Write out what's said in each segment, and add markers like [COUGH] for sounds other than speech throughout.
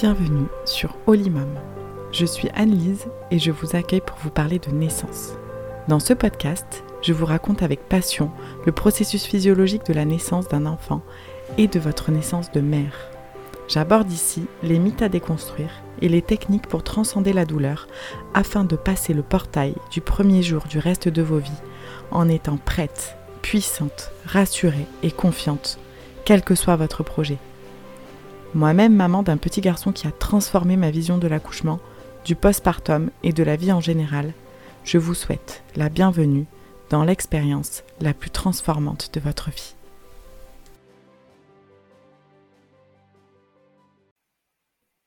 Bienvenue sur Olimum. Je suis Anne-Lise et je vous accueille pour vous parler de naissance. Dans ce podcast, je vous raconte avec passion le processus physiologique de la naissance d'un enfant et de votre naissance de mère. J'aborde ici les mythes à déconstruire et les techniques pour transcender la douleur afin de passer le portail du premier jour du reste de vos vies en étant prête, puissante, rassurée et confiante, quel que soit votre projet. Moi-même maman d'un petit garçon qui a transformé ma vision de l'accouchement, du postpartum et de la vie en général, je vous souhaite la bienvenue dans l'expérience la plus transformante de votre vie.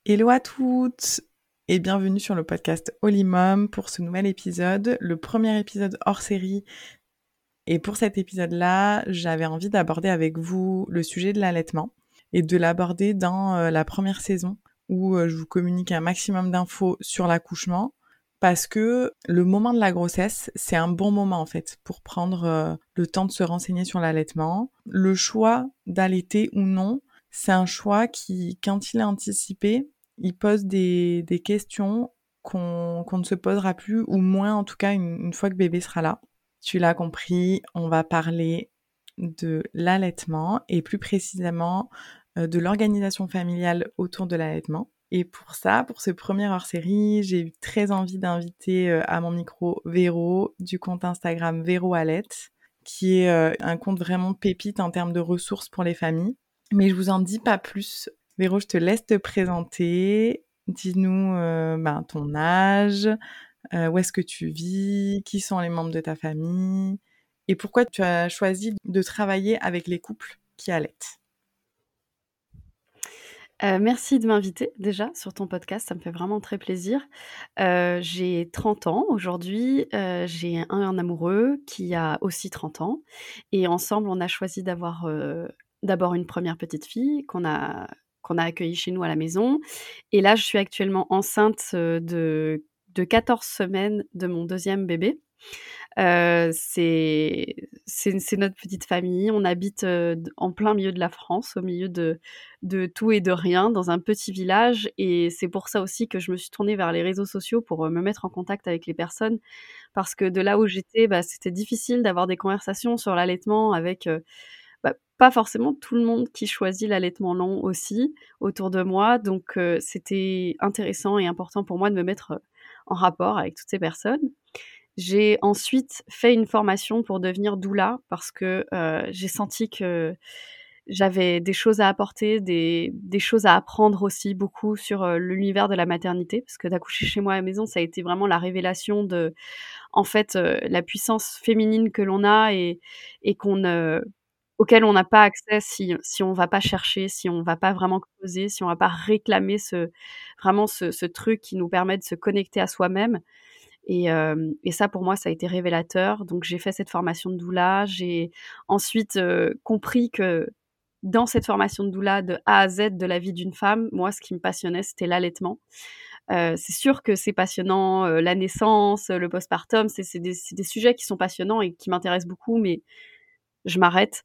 Hello à toutes et bienvenue sur le podcast Olimum pour ce nouvel épisode, le premier épisode hors série. Et pour cet épisode-là, j'avais envie d'aborder avec vous le sujet de l'allaitement et de l'aborder dans euh, la première saison où euh, je vous communique un maximum d'infos sur l'accouchement parce que le moment de la grossesse, c'est un bon moment en fait pour prendre euh, le temps de se renseigner sur l'allaitement. Le choix d'allaiter ou non, c'est un choix qui, quand il est anticipé, il pose des, questions qu'on ne se posera plus, ou moins en tout cas une, une fois que bébé sera là. Tu l'as compris, on va parler de l'allaitement et plus précisément de l'organisation familiale autour de l'allaitement. Et pour ça, pour ce premier hors-série, j'ai eu très envie d'inviter euh, à mon micro Véro du compte Instagram Véro qui est euh, un compte vraiment pépite en termes de ressources pour les familles. Mais je vous en dis pas plus. Véro, je te laisse te présenter. Dis-nous ben, ton âge, où est-ce que tu vis, qui sont les membres de ta famille, et pourquoi tu as choisi de travailler avec les couples qui allaitent. Euh, merci de m'inviter déjà sur ton podcast, ça me fait vraiment très plaisir. Euh, j'ai 30 ans aujourd'hui, euh, j'ai un, amoureux qui a aussi 30 ans et ensemble on a choisi d'avoir d'abord une première petite fille qu'on a qu'on a accueillie chez nous à la maison et là je suis actuellement enceinte de de 14 semaines de mon deuxième bébé. Euh, c'est notre petite famille. On habite euh, en plein milieu de la France, au milieu de, tout et de rien, dans un petit village. Et c'est pour ça aussi que je me suis tournée vers les réseaux sociaux pour euh, me mettre en contact avec les personnes. Parce que de là où j'étais, bah, c'était difficile d'avoir des conversations sur l'allaitement avec bah, pas forcément tout le monde qui choisit l'allaitement long aussi autour de moi. Donc c'était intéressant et important pour moi de me mettre en rapport avec toutes ces personnes. J'ai ensuite fait une formation pour devenir doula parce que euh, j'ai senti que j'avais des choses à apporter, des, choses à apprendre aussi beaucoup sur euh, l'univers de la maternité, parce que d'accoucher chez moi à la maison, ça a été vraiment la révélation de, en fait, euh, la puissance féminine que l'on a et, qu'on, auquel on n'a pas accès si, on va pas chercher, si on va pas vraiment creuser, si on va pas réclamer ce, vraiment ce truc qui nous permet de se connecter à soi-même. Et, et, ça, pour moi, ça a été révélateur. Donc, j'ai fait cette formation de doula. J'ai ensuite compris que dans cette formation de doula, de A à Z de la vie d'une femme, moi, ce qui me passionnait, c'était l'allaitement. Euh, c'est sûr que c'est passionnant, la naissance, le postpartum, c'est des, des, sujets qui sont passionnants et qui m'intéressent beaucoup, mais je m'arrête.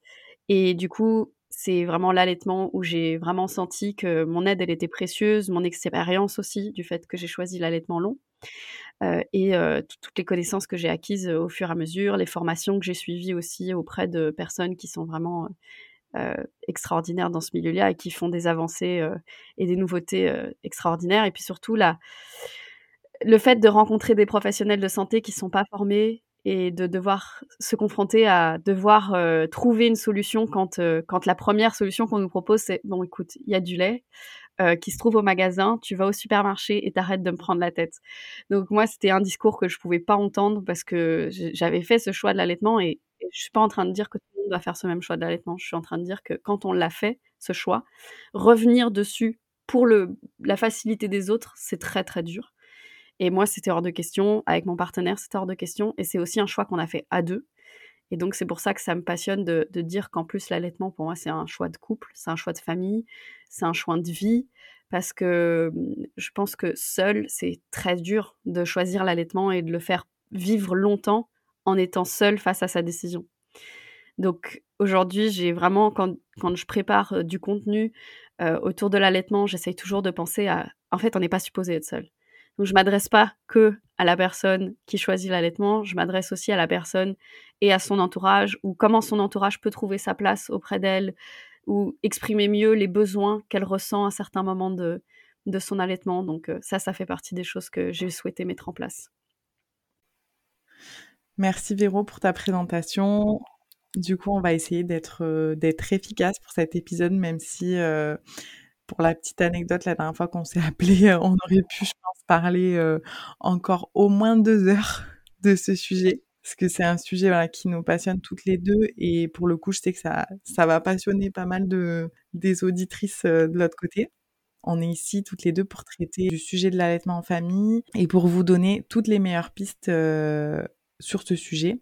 Et du coup, c'est vraiment l'allaitement où j'ai vraiment senti que mon aide, elle était précieuse, mon expérience aussi, du fait que j'ai choisi l'allaitement long. Euh, et euh, toutes les connaissances que j'ai acquises euh, au fur et à mesure, les formations que j'ai suivies aussi auprès de personnes qui sont vraiment extraordinaires dans ce milieu-là et qui font des avancées et des nouveautés extraordinaires. Et puis surtout, la, le fait de rencontrer des professionnels de santé qui ne sont pas formés et de devoir se confronter à devoir trouver une solution quand, quand la première solution qu'on nous propose, c'est bon, écoute, il y a du lait, euh, qui se trouve au magasin, tu vas au supermarché et t'arrêtes de me prendre la tête. Donc moi, c'était un discours que je pouvais pas entendre parce que j'avais fait ce choix de l'allaitement et, je suis pas en train de dire que tout le monde doit faire ce même choix de l'allaitement. Je suis en train de dire que quand on l'a fait, ce choix, revenir dessus pour le, la facilité des autres, c'est très très dur. Et moi, c'était hors de question. Avec mon partenaire, c'était hors de question. Et c'est aussi un choix qu'on a fait à deux. Et donc, c'est pour ça que ça me passionne de, dire qu'en plus, l'allaitement, pour moi, c'est un choix de couple, c'est un choix de famille, c'est un choix de vie, parce que mmh, je pense que seul, c'est très dur de choisir l'allaitement et de le faire vivre longtemps en étant seul face à sa décision. Donc aujourd'hui, j'ai vraiment quand quand je prépare, du contenu, autour de l'allaitement, j'essaye toujours de penser à en fait, on n'est pas supposé être seul. Donc je m'adresse pas que à la personne qui choisit l'allaitement, je m'adresse aussi à la personne et à son entourage ou comment son entourage peut trouver sa place auprès d'elle ou exprimer mieux les besoins qu'elle ressent à certains moments de de son allaitement. Donc ça, ça fait partie des choses que j'ai souhaité mettre en place. Merci Véro pour ta présentation. Du coup, on va essayer d'être d'être efficace pour cet épisode, même si pour la petite anecdote, la dernière fois qu'on s'est [LAUGHS] appelé, on aurait pu, je pense, parler encore au moins deux heures [LAUGHS] de ce sujet, parce que c'est un sujet qui nous passionne toutes les deux, et pour le coup, je sais que ça, ça va passionner pas mal de, des auditrices de l'autre côté. On est ici toutes les deux pour traiter du sujet de l'allaitement en famille et pour vous donner toutes les meilleures pistes sur ce sujet.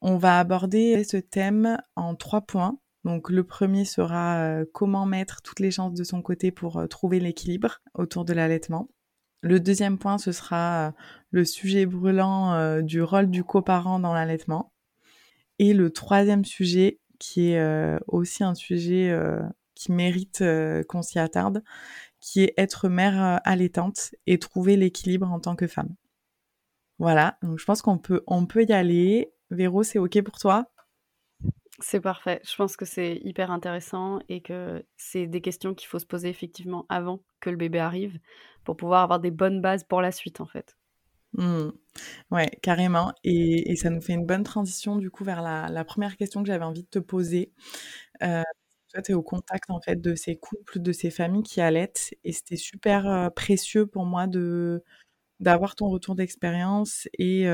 On va aborder ce thème en trois points. Donc le premier sera euh, comment mettre toutes les chances de son côté pour euh, trouver l'équilibre autour de l'allaitement. Le deuxième point, ce sera euh, le sujet brûlant du rôle du coparent dans l'allaitement. Et le troisième sujet, qui est aussi un sujet qui mérite qu'on s'y attarde, qui est être mère allaitante et trouver l'équilibre en tant que femme. Voilà, donc je pense qu'on peut, on peut y aller. Véro, c'est OK pour toi? C'est parfait. Je pense que c'est hyper intéressant et que c'est des questions qu'il faut se poser effectivement avant que le bébé arrive pour pouvoir avoir des bonnes bases pour la suite en fait. Mmh. Ouais, carrément. Et, ça nous fait une bonne transition du coup vers la, première question que j'avais envie de te poser. Euh, toi, tu es au contact en fait de ces couples, de ces familles qui allaitent et c'était super euh, précieux pour moi d'avoir ton retour d'expérience et,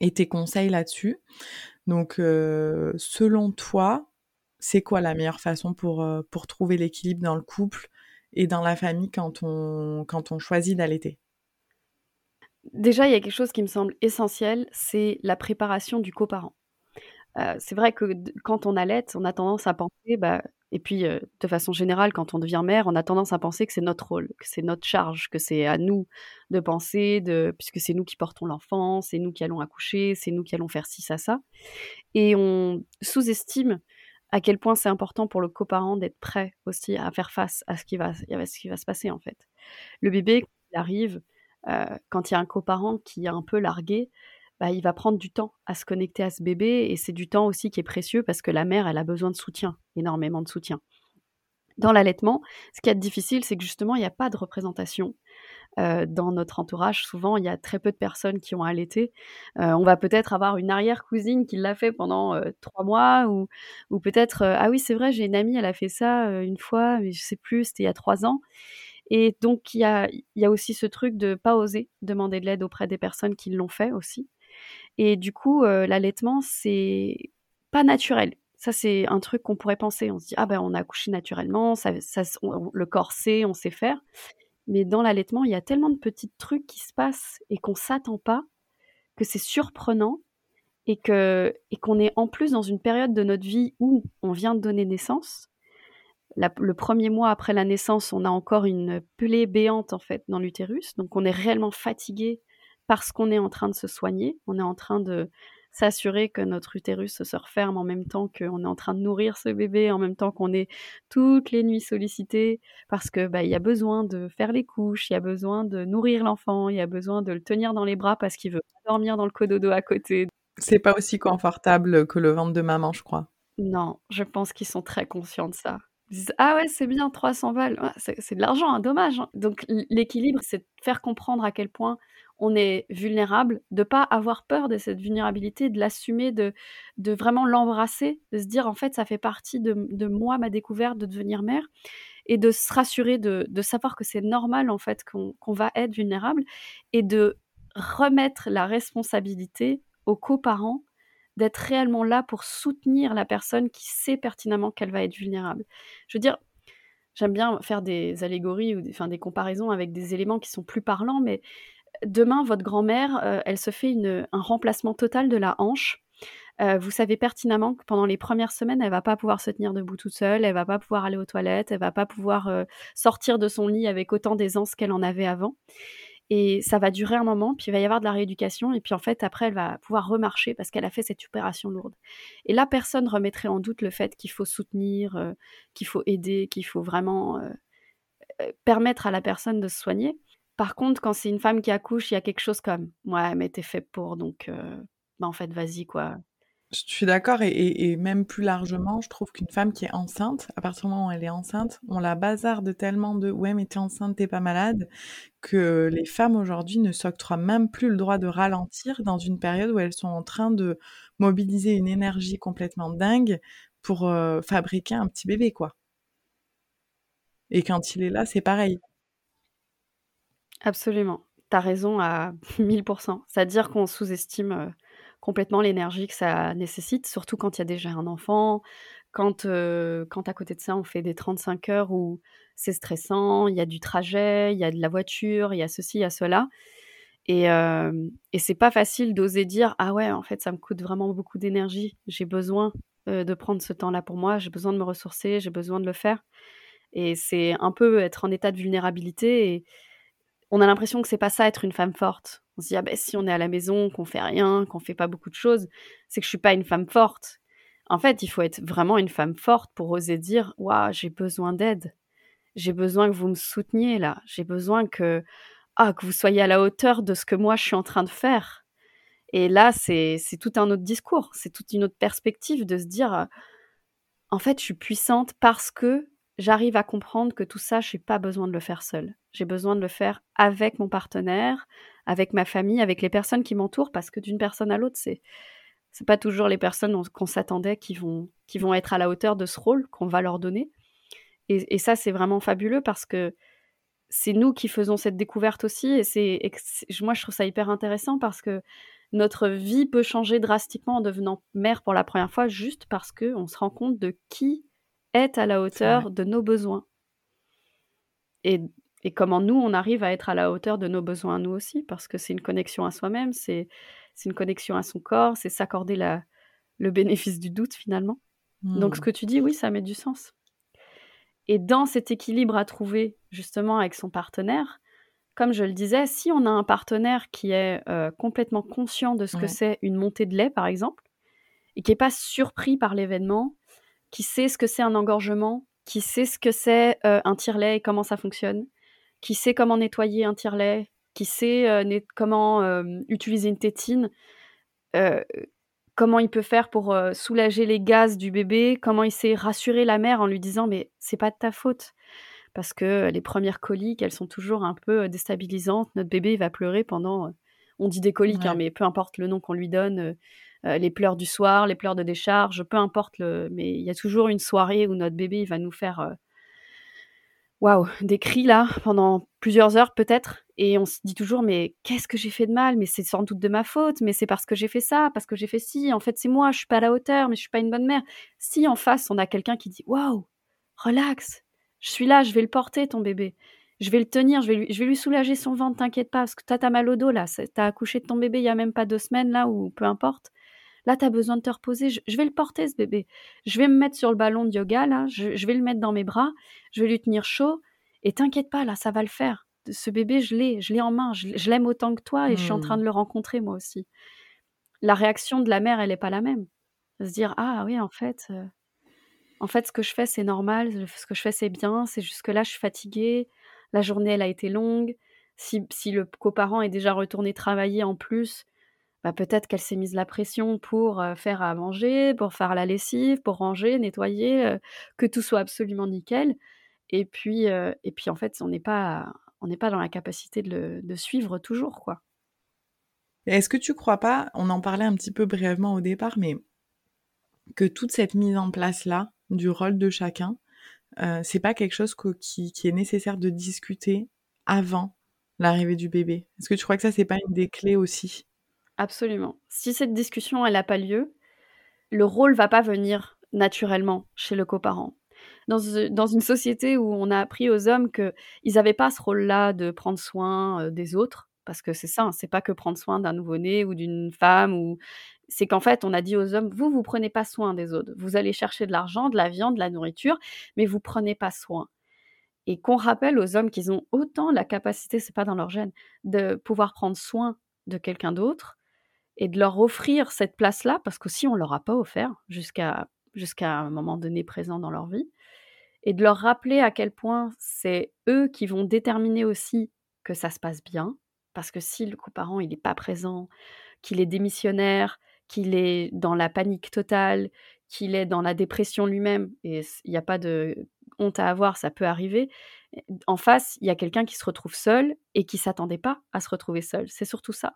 et tes conseils là-dessus. Donc, selon toi, c'est quoi la meilleure façon pour, trouver l'équilibre dans le couple et dans la famille quand on, quand on choisit d'allaiter? Déjà, il y a quelque chose qui me semble essentiel, c'est la préparation du coparent. C'est vrai que quand on allaite, on a tendance à penser, bah, et puis, de façon générale, quand on devient mère, on a tendance à penser que c'est notre rôle, que c'est notre charge, que c'est à nous de penser, puisque c'est nous qui portons l'enfant, c'est nous qui allons accoucher, c'est nous qui allons faire ci, ça, ça. Et on sous-estime à quel point c'est important pour le coparent d'être prêt aussi à faire face à ce qui va, se passer en fait. Le bébé, il arrive, quand il y a un coparent qui est un peu largué, bah, il va prendre du temps à se connecter à ce bébé et c'est du temps aussi qui est précieux parce que la mère, elle a besoin de soutien, énormément de soutien. Dans l'allaitement, ce qui est difficile, c'est que justement, il n'y a pas de représentation. Euh, dans notre entourage, souvent, il y a très peu de personnes qui ont allaité. Euh, on va peut-être avoir une arrière-cousine qui l'a fait pendant euh, trois mois, ou, peut-être, ah oui, c'est vrai, j'ai une amie, elle a fait ça une fois, mais je sais plus, c'était il y a trois ans. Et donc, il y a, y aussi ce truc de pas oser demander de l'aide auprès des personnes qui l'ont fait aussi. Et du coup, l'allaitement, c'est pas naturel. Ça, c'est un truc qu'on pourrait penser. On se dit, ah ben, on a accouché naturellement, ça, le corps sait, on sait faire. Mais dans l'allaitement, il y a tellement de petits trucs qui se passent et qu'on s'attend pas, que c'est surprenant et que et qu'on est en plus dans une période de notre vie où on vient de donner naissance. le premier mois après la naissance, on a encore une plaie béante en fait dans l'utérus, donc on est réellement fatigué parce qu'on est en train de se soigner, on est en train de s'assurer que notre utérus se referme en même temps qu'on est en train de nourrir ce bébé, en même temps qu'on est toutes les nuits sollicité, parce que bah, il y a besoin de faire les couches, il y a besoin de nourrir l'enfant, il y a besoin de le tenir dans les bras parce qu'il veut dormir dans le cododo à côté. C'est pas aussi confortable que le ventre de maman, je crois. Non, je pense qu'ils sont très conscients de ça. Ils disent ah ouais c'est bien 300 balles, c'est de l'argent, hein, dommage. Hein. Donc l'équilibre, c'est de faire comprendre à quel point on est vulnérable, de pas avoir peur de cette vulnérabilité, de l'assumer, de, de vraiment l'embrasser, de se dire en fait ça fait partie de, moi, ma découverte de devenir mère, et de se rassurer, de, savoir que c'est normal en fait qu'on va être vulnérable, et de remettre la responsabilité aux coparents d'être réellement là pour soutenir la personne qui sait pertinemment qu'elle va être vulnérable. Je veux dire, j'aime bien faire des allégories ou des, enfin, des comparaisons avec des éléments qui sont plus parlants, mais demain, votre grand-mère, euh, elle se fait un remplacement total de la hanche. Euh, vous savez pertinemment que pendant les premières semaines, elle va pas pouvoir se tenir debout toute seule, elle va pas pouvoir aller aux toilettes, elle va pas pouvoir euh, sortir de son lit avec autant d'aisance qu'elle en avait avant. Et ça va durer un moment, puis il va y avoir de la rééducation et puis, en fait, après, elle va pouvoir remarcher parce qu'elle a fait cette opération lourde et là, personne remettrait en doute le fait qu'il faut soutenir, heu, qu'il faut aider, qu'il faut vraiment, heu heu, permettre à la personne de se soigner. Par contre, quand c'est une femme qui accouche, il y a quelque chose comme: «Ouais, mais tu es fait pour donc bah, en fait, vas-y, quoi». Je suis d'accord et même plus largement, je trouve qu'une femme qui est enceinte, à partir du moment où elle est enceinte, on la bazarde tellement de: «Ouais, mais tu es enceinte, tu es pas malade», que les femmes aujourd'hui ne s'octroient même plus le droit de ralentir dans une période où elles sont en train de mobiliser une énergie complètement dingue pour, heu, fabriquer un petit bébé, quoi. Et quand il est là, c'est pareil. Absolument. Tu as raison à [LAUGHS] 1000% C'est-à-dire qu'on sous-estime, heu, complètement l'énergie que ça nécessite, surtout quand il y a déjà un enfant, quand, quand à côté de ça, on fait des 35 heures où c'est stressant, il y a du trajet, il y a de la voiture, il y a ceci, il y a cela. Et et c'est pas facile d'oser dire: «Ah ouais, en fait, ça me coûte vraiment beaucoup d'énergie. J'ai besoin, de prendre ce temps-là pour moi, j'ai besoin de me ressourcer, j'ai besoin de le faire» et c'est un peu être en état de vulnérabilité on a l'impression que c'est pas ça être une femme forte. On se dit: «Ah beh, si on est à la maison, qu'on fait rien, qu'on fait pas beaucoup de choses, c'est que je suis pas une femme forte». En fait, il faut être vraiment une femme forte pour oser dire: «Waouh, j'ai besoin d'aide. J'ai besoin que vous me souteniez là. J'ai besoin que, ah, que vous soyez à la hauteur de ce que moi je suis en train de faire» et là, c'est c'est tout un autre discours, c'est toute une autre perspective de se dire, «En fait, je suis puissante parce que j'arrive à comprendre que tout ça, j'ai pas besoin de le faire seule. J'ai besoin de le faire avec mon partenaire, avec ma famille, avec les personnes qui m'entourent parce que d'une personne à l'autre, c'est c'est pas toujours les personnes on qu'on s'attendait qui vont qui vont être à la hauteur de ce rôle qu'on va leur donner et et ça, c'est vraiment fabuleux parce que c'est nous qui faisons cette découverte aussi et c'est que moi, je trouve ça hyper intéressant parce que notre vie peut changer drastiquement en devenant mère pour la première fois juste parce qu'on se rend compte de qui est à la hauteur de nos besoins et et comment nous, on arrive à être à la hauteur de nos besoins nous aussi parce que c'est une connexion à soi-même, c'est une connexion à son corps, c'est s'accorder le bénéfice du doute finalement. Donc ce Mmh. que tu dis, oui, ça met du sens et dans cet équilibre à trouver justement avec son partenaire, comme je le disais, si on a un partenaire qui est, heu, complètement conscient de ce que c'est une montée de lait, par exemple et qui est pas surpris par l'événement, qui sait ce que c'est un engorgement, qui sait ce que c'est, heu, un tire-lait et comment ça fonctionne, qui sait comment nettoyer un tire-lait, qui sait, net comment, hem, utiliser une tétine, comment il peut faire pour, soulager les gaz du bébé, comment il sait rassurer la mère en lui disant: «Mais c'est pas de ta faute». Parce que les premières coliques, elles sont toujours un peu, déstabilisantes. Notre bébé, il va pleurer pendant, on dit des coliques, hein, mais peu importe le nom qu'on lui donne, heu, les pleurs du soir, les pleurs de décharge, peu importe le mais il y a toujours une soirée où notre bébé, va nous faire, heu waouh, des cris là, pendant plusieurs heures peut-être et on se dit toujours: «Mais qu'est-ce que j'ai fait de mal? Mais c'est sans doute de ma faute, mais c'est parce que j'ai fait ça, parce que j'ai fait ci, en fait, c'est moi, je suis pas à la hauteur, mais je suis pas une bonne mère». Si en face, on a quelqu'un qui dit: «Waouh, relax, je suis là, je vais le porter ton bébé. Je vais le tenir, je vais lui soulager son ventre, t'inquiète pas, parce que toi, tu as mal au dos là, c'est tu as accouché de ton bébé il y a même pas 2 semaines là ou peu importe. Là, tu as besoin de te reposer, je je vais le porter ce bébé. Je vais me mettre sur le ballon de yoga là, je je vais le mettre dans mes bras, je vais lui tenir chaud et t'inquiète pas là, ça va le faire. Ce bébé, je l'ai je l'ai en main, je l'aime autant que toi et je suis en train Mmh. de le rencontrer moi aussi». La réaction de la mère, elle est pas la même. Se dire: «Ah oui, en fait, heu, en fait, ce que je fais, c'est normal, ce que je fais, c'est bien, c'est juste que là, je suis fatiguée, la journée, elle a été longue». Si si le coparent est déjà retourné travailler en plus, bah, peut-être qu'elle s'est mise la pression pour, faire à manger, pour faire la lessive, pour ranger, nettoyer, que tout soit absolument nickel et puis, et puis, en fait, on n'est pas on n'est pas dans la capacité de le suivre toujours, quoi. Est-ce que tu crois pas, on en parlait un petit peu brièvement au départ, mais que toute cette mise en place-là, du rôle de chacun, c'est pas quelque chose qui est nécessaire de discuter avant l'arrivée du bébé? Est-ce que tu crois que ça, c'est pas une des clés aussi? Absolument. Si cette discussion, elle a pas lieu, le rôle va pas venir naturellement chez le coparent. Dans dans une société où on a appris aux hommes qu'ils avaient pas ce rôle-là de prendre soin, heu, des autres, parce que c'est ça, hein, c'est pas que prendre soin d'un nouveau-né ou d'une femme ou c'est qu'en fait, on a dit aux hommes: «Vous, vous prenez pas soin des autres. Vous allez chercher de l'argent, de la viande, de la nourriture, mais vous prenez pas soin» et qu'on rappelle aux hommes qu'ils ont autant la capacité, c'est pas dans leur gène, de pouvoir prendre soin de quelqu'un d'autre et de leur offrir cette place-là, parce qu'aussi on leur a pas offert jusqu'à jusqu'à un moment donné présent dans leur vie, et de leur rappeler à quel point c'est eux qui vont déterminer aussi que ça se passe bien, parce que si le coparent il n'est pas présent, qu'il est démissionnaire, qu'il est dans la panique totale, qu'il est dans la dépression lui-même, et il n'y a pas de honte à avoir, ça peut arriver. En face, il y a quelqu'un qui se retrouve seul et qui s'attendait pas à se retrouver seul. C'est surtout ça.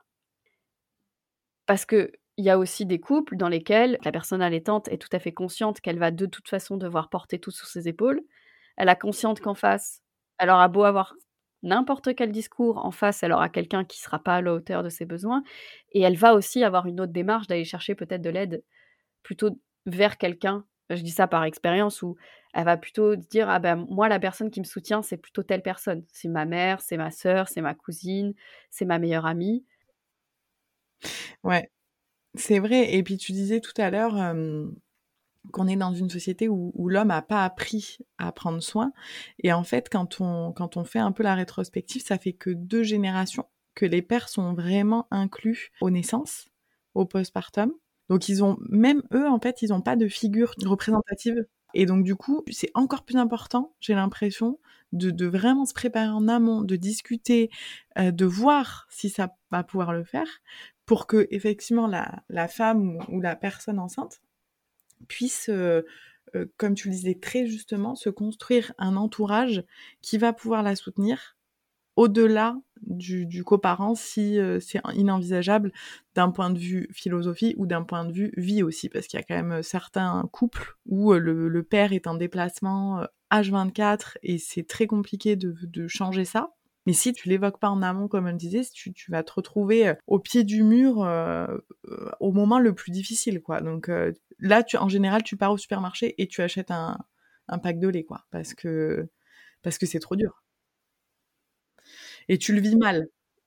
Parce que il y a aussi des couples dans lesquels la personne allaitante est tout à fait consciente qu'elle va de toute façon devoir porter tout sur ses épaules. Elle a conscience qu'en face, elle aura beau avoir n'importe quel discours, en face, elle aura quelqu'un qui sera pas à la hauteur de ses besoins. Et elle va aussi avoir une autre démarche d'aller chercher peut-être de l'aide plutôt vers quelqu'un. Je dis ça par expérience où elle va plutôt dire ah ben moi la personne qui me soutient c'est plutôt telle personne. C'est ma mère, c'est ma sœur, c'est ma cousine, c'est ma meilleure amie. Ouais, c'est vrai. Et puis tu disais tout à l'heure qu'on est dans une société où, l'homme n'a pas appris à prendre soin. Et en fait, quand on, quand on fait un peu la rétrospective, ça fait que deux générations que les pères sont vraiment inclus aux naissances, au postpartum. Donc ils ont, même eux, en fait, ils n'ont pas de figure représentative. Et donc du coup, c'est encore plus important, j'ai l'impression, de, vraiment se préparer en amont, de discuter, de voir si ça va pouvoir le faire, pour que effectivement la, femme ou, la personne enceinte puisse, euh, euh, comme tu le disais très justement, se construire un entourage qui va pouvoir la soutenir au-delà du, coparent si euh, c'est inenvisageable d'un point de vue philosophie ou d'un point de vue vie aussi, parce qu'il y a quand même certains couples où le, père est en déplacement H24 et c'est très compliqué de changer ça. Mais si tu l'évoques pas en amont, comme on le disait, tu, vas te retrouver euh, au pied du mur euh, euh, au moment le plus difficile, quoi. Donc là, tu, en général, tu pars au supermarché et tu achètes un, pack de lait, quoi, parce que parce que c'est trop dur. Et tu le vis mal.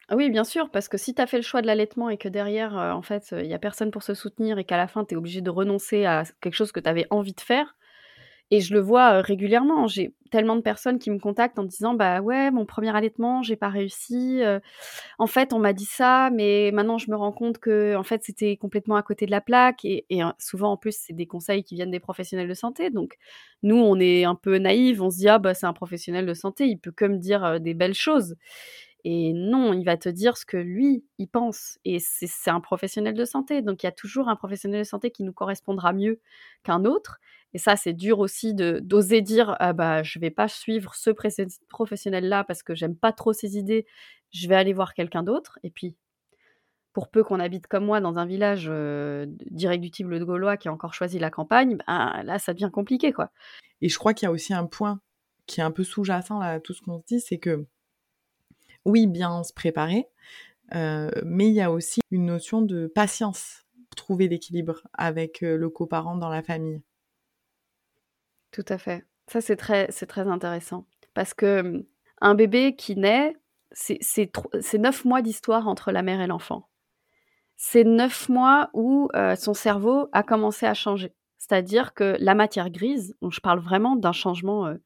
Ah oui, bien sûr, parce que si tu as fait le choix de l'allaitement et que derrière, en fait, il y a personne pour se soutenir et qu'à la fin, tu es obligé de renoncer à quelque chose que tu avais envie de faire, et je le vois régulièrement. J'ai tellement de personnes qui me contactent en disant bah ouais, mon premier allaitement, j'ai pas réussi. en fait, on m'a dit ça, mais maintenant je me rends compte que en fait c'était complètement à côté de la plaque. Et, souvent en plus c'est des conseils qui viennent des professionnels de santé. Donc nous on est un peu naïfs, on se dit ah bah c'est un professionnel de santé, il peut que me dire des belles choses. Et non, il va te dire ce que lui, il pense. Et c'est un professionnel de santé. Donc il y a toujours un professionnel de santé qui nous correspondra mieux qu'un autre. Et ça, c'est dur aussi d'oser dire ah bah je vais pas suivre ce professionnel là parce que j'aime pas trop ses idées. Je vais aller voir quelqu'un d'autre. Et puis pour peu qu'on habite comme moi dans un village euh, d'irréductible de Gaulois qui a encore choisi la campagne, ben, là ça devient compliqué quoi. Et je crois qu'il y a aussi un point qui est un peu sous-jacent à tout ce qu'on se dit, c'est que oui, bien se préparer, euh, mais il y a aussi une notion de patience trouver l'équilibre avec le coparent dans la famille. Tout à fait. Ça, c'est très, très intéressant. Parce que mmh, un bébé qui naît, c'est, neuf mois d'histoire entre la mère et l'enfant. C'est neuf mois où euh, son cerveau a commencé à changer. C'est-à-dire que la matière grise, je parle vraiment d'un changement euh,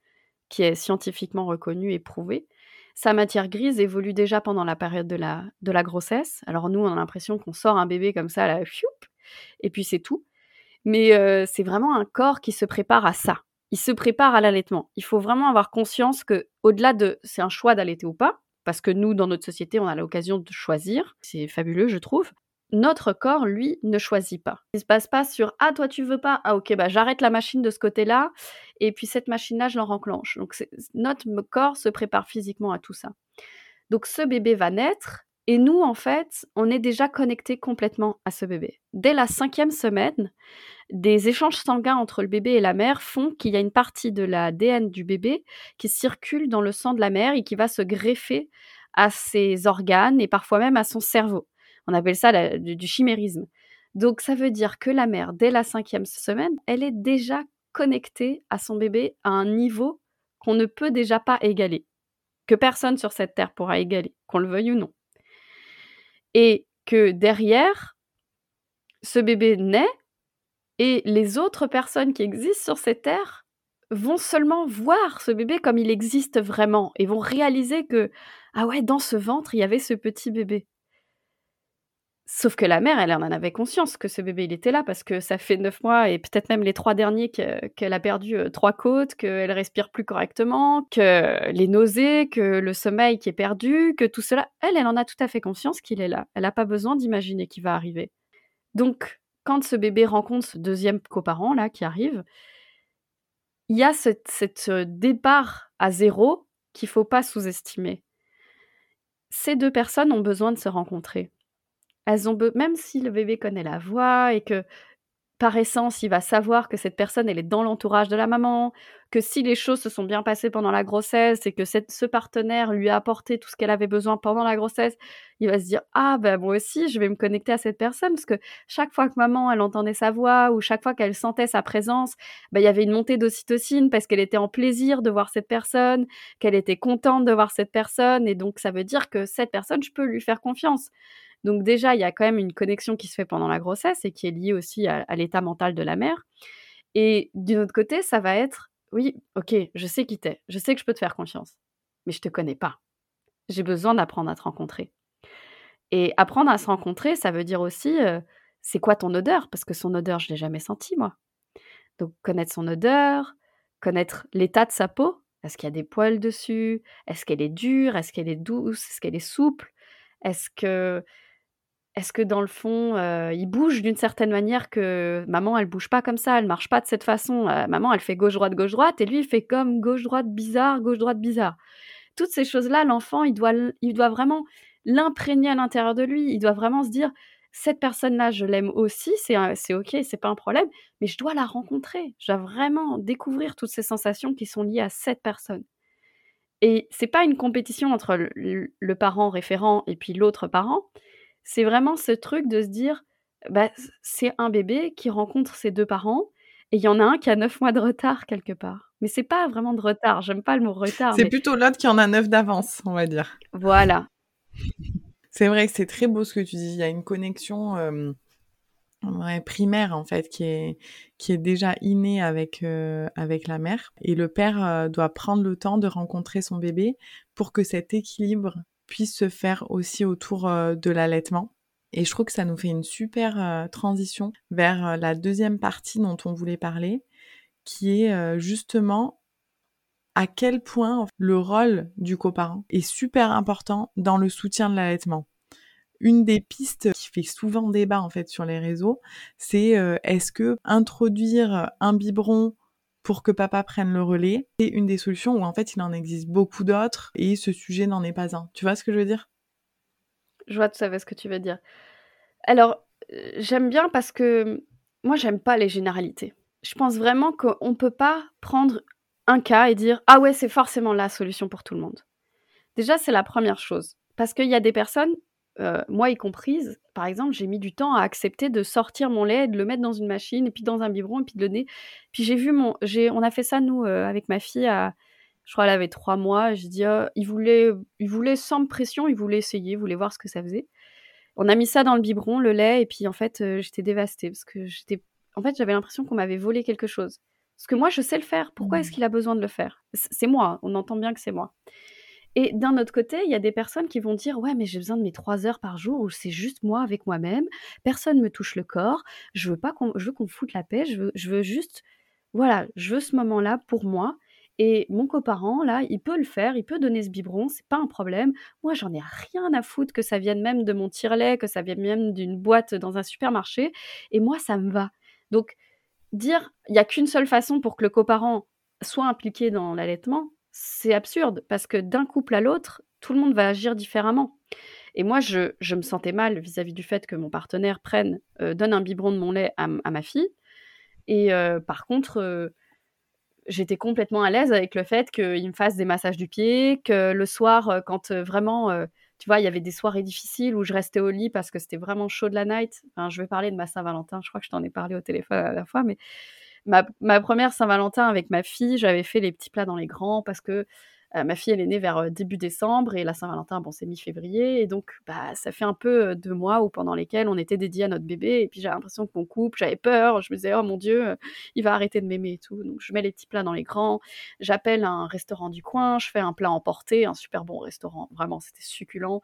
qui est scientifiquement reconnu et prouvé, sa matière grise évolue déjà pendant la période de la, de la grossesse. Alors nous, on a l'impression qu'on sort un bébé comme ça, là, et puis c'est tout. Mais euh, c'est vraiment un corps qui se prépare à ça il se prépare à l'allaitement. Il faut vraiment avoir conscience que, au-delà de c'est un choix d'allaiter ou pas, parce que nous, dans notre société, on a l'occasion de choisir. C'est fabuleux, je trouve. Notre corps, lui, ne choisit pas. Il se passe pas sur ah toi tu veux pas? Ah ok bah j'arrête la machine de ce côté-là et puis cette machine-là je l'en renclenche. Donc notre corps se prépare physiquement à tout ça. Donc ce bébé va naître et nous, en fait, on est déjà connecté complètement à ce bébé. Dès la cinquième semaine, des échanges sanguins entre le bébé et la mère font qu'il y a une partie de l'ADN du bébé qui circule dans le sang de la mère et qui va se greffer à ses organes et parfois même à son cerveau. On appelle ça du, chimérisme. Donc ça veut dire que la mère, dès la cinquième semaine, elle est déjà connectée à son bébé à un niveau qu'on ne peut déjà pas égaler, que personne sur cette terre pourra égaler, qu'on le veuille ou non et que derrière, ce bébé naît et les autres personnes qui existent sur cette terre vont seulement voir ce bébé comme il existe vraiment et vont réaliser que ah ouais, dans ce ventre, il y avait ce petit bébé. Sauf que la mère, elle en avait conscience que ce bébé, il était là parce que ça fait neuf mois et peut-être même les trois derniers qu'elle a perdu euh, trois côtes, qu'elle respire plus correctement, que les nausées, que le sommeil qui est perdu, que tout cela, elle, elle en a tout à fait conscience qu'il est là. Elle n'a pas besoin d'imaginer qu'il va arriver. Donc, quand ce bébé rencontre ce deuxième coparent là qui arrive, il y a cette, euh, départ à zéro qu'il faut pas sous-estimer. Ces deux personnes ont besoin de se rencontrer. Elles ont même si le bébé connaît la voix et que par essence, il va savoir que cette personne, elle est dans l'entourage de la maman, que si les choses se sont bien passées pendant la grossesse et que ce partenaire lui a apporté tout ce qu'elle avait besoin pendant la grossesse, il va se dire ah ben moi aussi je vais me connecter à cette personne parce que chaque fois que maman elle entendait sa voix ou chaque fois qu'elle sentait sa présence, ben, il y avait une montée d'ocytocine parce qu'elle était en plaisir de voir cette personne, qu'elle était contente de voir cette personne et donc ça veut dire que cette personne je peux lui faire confiance. Donc déjà, il y a quand même une connexion qui se fait pendant la grossesse et qui est liée aussi à, l'état mental de la mère. Et d'une autre côté, ça va être, oui, ok, je sais qui t'es, je sais que je peux te faire confiance, mais je te connais pas. J'ai besoin d'apprendre à te rencontrer. Et apprendre à se rencontrer, ça veut dire aussi, euh, c'est quoi ton odeur? Parce que son odeur, je l'ai jamais sentie, moi. Donc connaître son odeur, connaître l'état de sa peau. Est-ce qu'il y a des poils dessus? Est-ce qu'elle est dure? Est-ce qu'elle est douce? Est-ce qu'elle est souple? Est-ce que est-ce que dans le fond, euh, il bouge d'une certaine manière que maman, elle bouge pas comme ça, elle marche pas de cette façon. Euh, maman, elle fait gauche-droite, gauche-droite, et lui, il fait comme gauche-droite bizarre, gauche-droite bizarre. Toutes ces choses-là, l'enfant, il doit, il doit vraiment l'imprégner à l'intérieur de lui. Il doit vraiment se dire, cette personne-là, je l'aime aussi, c'est, ok, c'est pas un problème, mais je dois la rencontrer. Je dois vraiment découvrir toutes ces sensations qui sont liées à cette personne. Et c'est pas une compétition entre le parent référent et puis l'autre parent c'est vraiment ce truc de se dire, bah, c'est un bébé qui rencontre ses deux parents et il y en a un qui a neuf mois de retard quelque part. Mais c'est pas vraiment de retard, j'aime pas le mot retard. C'est plutôt l'autre qui en a neuf d'avance, on va dire. Voilà. C'est vrai que c'est très beau ce que tu dis. Il y a une connexion primaire en fait qui est qui est déjà innée avec avec la mère et le père doit prendre le temps de rencontrer son bébé pour que cet équilibre puisse se faire aussi autour euh, de l'allaitement. Et je trouve que ça nous fait une super euh, transition vers euh, la deuxième partie dont on voulait parler, qui est justement à quel point le rôle du coparent est super important dans le soutien de l'allaitement. Une des pistes qui fait souvent débat en fait sur les réseaux, c'est est-ce que introduire un biberon pour que papa prenne le relais. C'est une des solutions où en fait il en existe beaucoup d'autres et ce sujet n'en est pas un. Tu vois ce que je veux dire? Je vois tout à fait ce que tu veux dire. Alors, euh, j'aime bien parce que moi j'aime pas les généralités. Je pense vraiment qu'on peut pas prendre un cas et dire ah ouais c'est forcément la solution pour tout le monde. Déjà c'est la première chose parce qu'il y a des personnes euh, moi y comprise, par exemple, j'ai mis du temps à accepter de sortir mon lait, de le mettre dans une machine, et puis dans un biberon, et puis de le donner. Puis j'ai vu mon, j'ai, on a fait ça nous euh, avec ma fille à, je crois elle avait trois mois. J'ai dit, oh, il voulait, il voulait sans pression, il voulait essayer, il voulait voir ce que ça faisait. On a mis ça dans le biberon, le lait, et puis en fait euh, j'étais dévastée parce que j'étais, en fait j'avais l'impression qu'on m'avait volé quelque chose. Parce que moi je sais le faire. Pourquoi est-ce mmh. qu'il a besoin de le faire? C'est moi. On entend bien que c'est moi. Et d'un autre côté, il y a des personnes qui vont dire ouais mais j'ai besoin de mes trois heures par jour où c'est juste moi avec moi-même, personne me touche le corps, je veux pas qu'on, qu'on foute la paix, je veux, juste, voilà, je veux ce moment-là pour moi. Et mon coparent, là, il peut le faire, il peut donner ce biberon, c'est pas un problème. Moi, j'en ai rien à foutre que ça vienne même de mon tire-lait, que ça vienne même d'une boîte dans un supermarché. Et moi, ça me va. Donc, dire il y a qu'une seule façon pour que le coparent soit impliqué dans l'allaitement, c'est absurde parce que d'un couple à l'autre, tout le monde va agir différemment. Et moi, je, me sentais mal vis-à-vis du fait que mon partenaire prenne, euh, donne un biberon de mon lait à, ma fille. Et euh, par contre, euh, j'étais complètement à l'aise avec le fait qu'il me fasse des massages du pied, que le soir, quand vraiment, tu vois, il y avait des soirées difficiles où je restais au lit parce que c'était vraiment chaud de la night. Enfin, je vais parler de ma Saint-Valentin, je crois que je t'en ai parlé au téléphone à la fois, mais ma, première Saint-Valentin avec ma fille, j'avais fait les petits plats dans les grands parce que Euh, ma fille, elle est née vers début décembre et la Saint-Valentin, bon, c'est mi-février. Et donc, bah, ça fait un peu deux mois où pendant lesquels on était dédiés à notre bébé. Et puis, j'ai l'impression que mon couple, j'avais peur. Je me disais, oh mon Dieu, il va arrêter de m'aimer et tout. Donc, je mets les petits plats dans les grands. J'appelle un restaurant du coin. Je fais un plat emporté, un super bon restaurant. Vraiment, c'était succulent.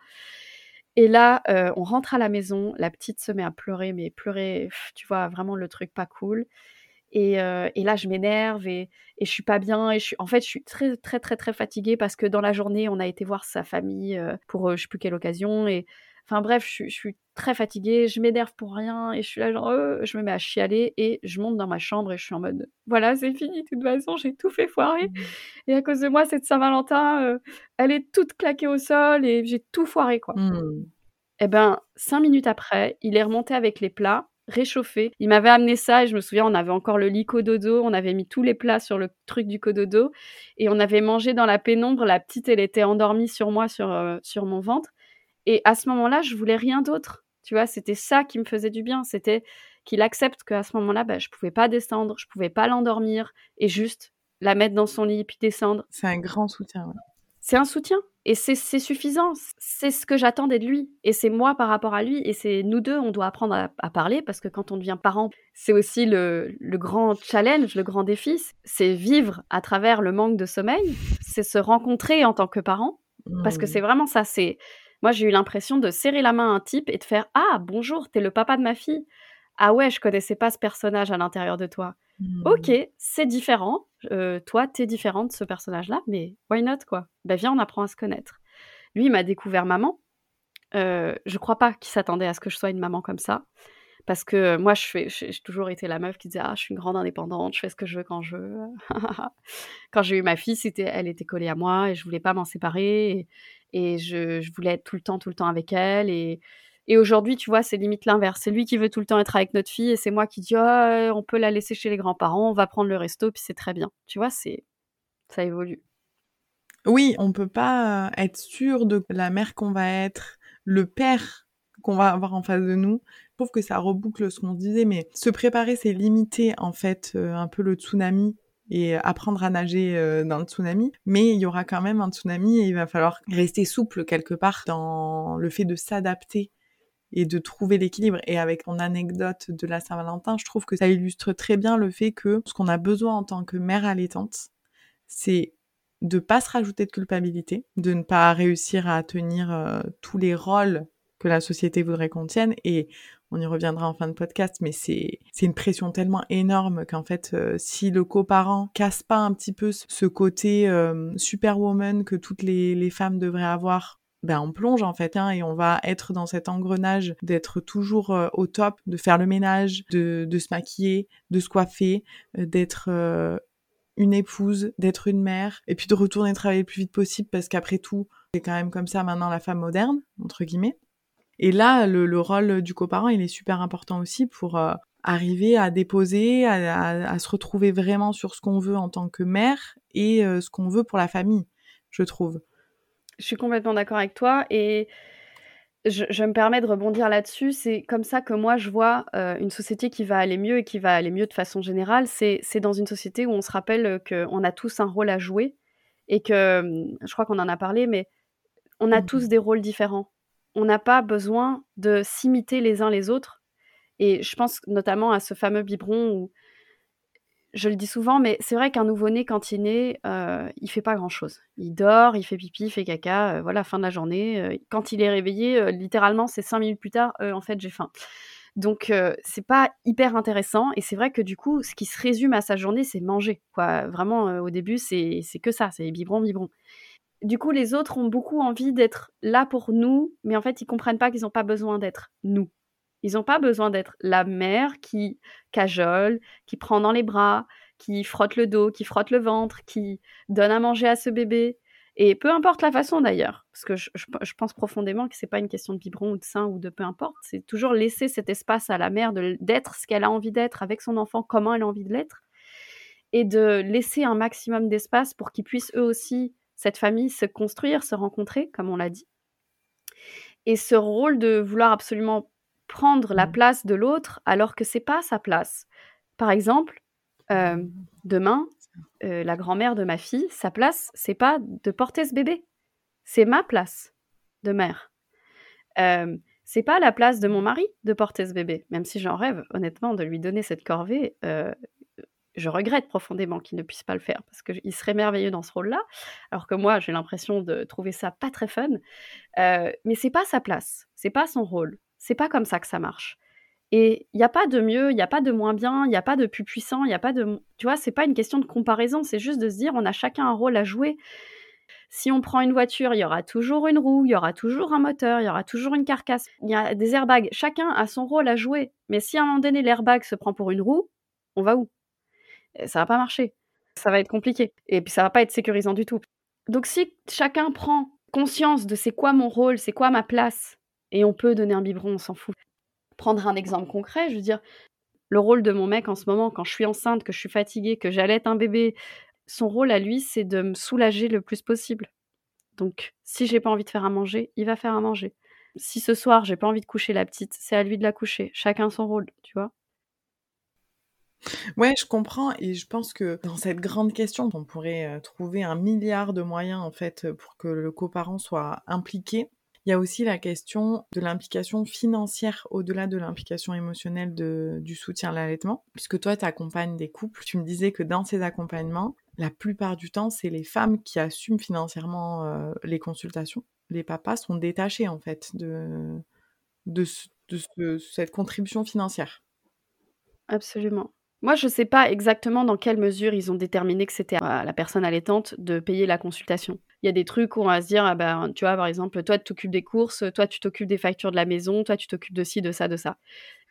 Et là, on rentre à la maison. La petite se met à pleurer, mais pleurer, tu vois, vraiment le truc pas cool. Et, là, je m'énerve et, et je suis pas bien. Et je suis, en fait, je suis très, très, très, très fatiguée parce que dans la journée, on a été voir sa famille pour je sais plus quelle occasion. Et enfin, bref, je, suis très fatiguée. Je m'énerve pour rien. Et je suis là, genre, je me mets à chialer et je monte dans ma chambre et je suis en mode, voilà, c'est fini. De toute façon, j'ai tout fait foirer. Mmh et à cause de moi, cette Saint-Valentin, elle est toute claquée au sol et j'ai tout foiré, quoi. Mmh. Et ben, cinq minutes après, il est remonté avec les plats réchauffé. Il m'avait amené ça et je me souviens, on avait encore le lit cododo, on avait mis tous les plats sur le truc du cododo et on avait mangé dans la pénombre. La petite, elle était endormie sur moi, sur, euh, sur mon ventre. Et à ce moment-là, je voulais rien d'autre. Tu vois, c'était ça qui me faisait du bien. C'était qu'il accepte qu'à ce moment-là, bah, je pouvais pas descendre, je pouvais pas l'endormir et juste la mettre dans son lit puis descendre. C'est un grand soutien. C'est un soutien. Et c'est suffisant. C'est ce que j'attendais de lui. Et c'est moi par rapport à lui. Et c'est nous deux, on doit apprendre à, parler parce que quand on devient parent, c'est aussi le, grand challenge, le grand défi. C'est vivre à travers le manque de sommeil. C'est se rencontrer en tant que parent. Parce que mmh. c'est vraiment ça. C'est Moi, j'ai eu l'impression de serrer la main à un type et de faire Ah, bonjour, t'es le papa de ma fille. Ah ouais, je connaissais pas ce personnage à l'intérieur de toi. Ok, mmh. c'est différent. Euh, toi, t'es différente de ce personnage-là, mais why not, quoi? Ben viens, on apprend à se connaître. Lui, il m'a découvert maman. Euh, je crois pas qu'il s'attendait à ce que je sois une maman comme ça. Parce que moi, je fais, j'ai toujours été la meuf qui disait Ah, je suis une grande indépendante, je fais ce que je veux quand je veux. [LAUGHS] quand j'ai eu ma fille, c'était, elle était collée à moi et je voulais pas m'en séparer. Et, je, je, voulais être tout le temps, tout le temps avec elle. Et, et aujourd'hui, tu vois, c'est limite l'inverse. C'est lui qui veut tout le temps être avec notre fille et c'est moi qui dis oh, on peut la laisser chez les grands-parents, on va prendre le resto, puis c'est très bien. Tu vois, c'est ça évolue. Oui, on peut pas être sûr de la mère qu'on va être, le père qu'on va avoir en face de nous. Je trouve que ça reboucle ce qu'on disait, mais se préparer, c'est limiter en fait euh, un peu le tsunami et apprendre à nager euh, dans le tsunami. Mais il y aura quand même un tsunami et il va falloir rester souple quelque part dans le fait de s'adapter et de trouver l'équilibre. Et avec mon anecdote de la Saint-Valentin, je trouve que ça illustre très bien le fait que ce qu'on a besoin en tant que mère allaitante, c'est de pas se rajouter de culpabilité, de ne pas réussir à tenir euh, tous les rôles que la société voudrait qu'on tienne. Et on y reviendra en fin de podcast, mais c'est une pression tellement énorme qu'en fait, euh, si le coparent casse pas un petit peu ce côté euh, superwoman que toutes les femmes devraient avoir ben on plonge en fait hein, et on va être dans cet engrenage d'être toujours euh, au top, de faire le ménage, de, se maquiller, de se coiffer, euh, d'être euh, une épouse, d'être une mère, et puis de retourner travailler le plus vite possible parce qu'après tout, c'est quand même comme ça maintenant la femme moderne, entre guillemets. Et là, le, le rôle du coparent, il est super important aussi pour arriver à déposer, à, se retrouver vraiment sur ce qu'on veut en tant que mère et ce qu'on veut pour la famille, je trouve. Je suis complètement d'accord avec toi et je, me permets de rebondir là-dessus. C'est comme ça que moi je vois euh, une société qui va aller mieux et qui va aller mieux de façon générale. C'est dans une société où on se rappelle qu'on a tous un rôle à jouer et que, je crois qu'on en a parlé, mais on a mmh tous des rôles différents. On n'a pas besoin de s'imiter les uns les autres. Et je pense notamment à ce fameux biberon où je le dis souvent, mais c'est vrai qu'un nouveau-né, quand il naît, euh, il fait pas grand-chose. Il dort, il fait pipi, il fait caca, euh, voilà, fin de la journée. Euh, quand il est réveillé, euh, littéralement, c'est cinq minutes plus tard, en fait, j'ai faim. Donc, c'est pas hyper intéressant. Et c'est vrai que du coup, ce qui se résume à sa journée, c'est manger. Vraiment, au début, c'est que ça, c'est biberon, biberon. Du coup, les autres ont beaucoup envie d'être là pour nous, mais en fait, ils comprennent pas qu'ils n'ont pas besoin d'être nous. Ils n'ont pas besoin d'être la mère qui cajole, qui prend dans les bras, qui frotte le dos, qui frotte le ventre, qui donne à manger à ce bébé. Et peu importe la façon d'ailleurs, parce que je, pense profondément que c'est pas une question de biberon ou de sein ou de peu importe, c'est toujours laisser cet espace à la mère d'être ce qu'elle a envie d'être avec son enfant, comment elle a envie de l'être, et de laisser un maximum d'espace pour qu'ils puissent eux aussi, cette famille, se construire, se rencontrer, comme on l'a dit. Et ce rôle de vouloir absolument prendre la mmh. place de l'autre alors que c'est pas sa place. Par exemple, euh, demain, euh, la grand-mère de ma fille, sa place, c'est pas de porter ce bébé. C'est ma place de mère. Euh, c'est pas la place de mon mari de porter ce bébé, même si j'en rêve, honnêtement, de lui donner cette corvée. Euh, je regrette profondément qu'il ne puisse pas le faire parce qu'il serait merveilleux dans ce rôle-là, alors que moi j'ai l'impression de trouver ça pas très fun. Mais c'est pas sa place, c'est pas son rôle, c'est pas comme ça que ça marche. Et il n'y a pas de mieux, il n'y a pas de moins bien, il n'y a pas de plus puissant, il n'y a pas de. Tu vois, c'est pas une question de comparaison, c'est juste de se dire on a chacun un rôle à jouer. Si on prend une voiture, il y aura toujours une roue, il y aura toujours un moteur, il y aura toujours une carcasse, il y a des airbags. Chacun a son rôle à jouer. Mais si à un moment donné l'airbag se prend pour une roue, on va où? Ça va pas marcher. Ça va être compliqué. Et puis ça va pas être sécurisant du tout. Donc si chacun prend conscience de c'est quoi mon rôle, c'est quoi ma place, et on peut donner un biberon, on s'en fout prendre un exemple concret, je veux dire, le rôle de mon mec en ce moment, quand je suis enceinte, que je suis fatiguée, que j'allaite un bébé, son rôle à lui, c'est de me soulager le plus possible. Donc, si j'ai pas envie de faire à manger, il va faire à manger. Si ce soir, j'ai pas envie de coucher la petite, c'est à lui de la coucher. Chacun son rôle, tu vois. Ouais, je comprends et je pense que dans cette grande question, on pourrait euh, trouver un milliard de moyens en fait pour que le coparent soit impliqué. Il y a aussi la question de l'implication financière au-delà de l'implication émotionnelle du soutien à l'allaitement. Puisque toi, tu accompagnes des couples, tu me disais que dans ces accompagnements, la plupart du temps, c'est les femmes qui assument financièrement euh, les consultations. Les papas sont détachés, en fait, de cette contribution financière. Absolument. Moi, je ne sais pas exactement dans quelle mesure ils ont déterminé que c'était à la personne allaitante de payer la consultation il y a des trucs où on va se dire, ah ben, tu vois, par exemple, toi, tu t'occupes des courses, toi, tu t'occupes des factures de la maison, toi, tu t'occupes de ci, de ça, de ça.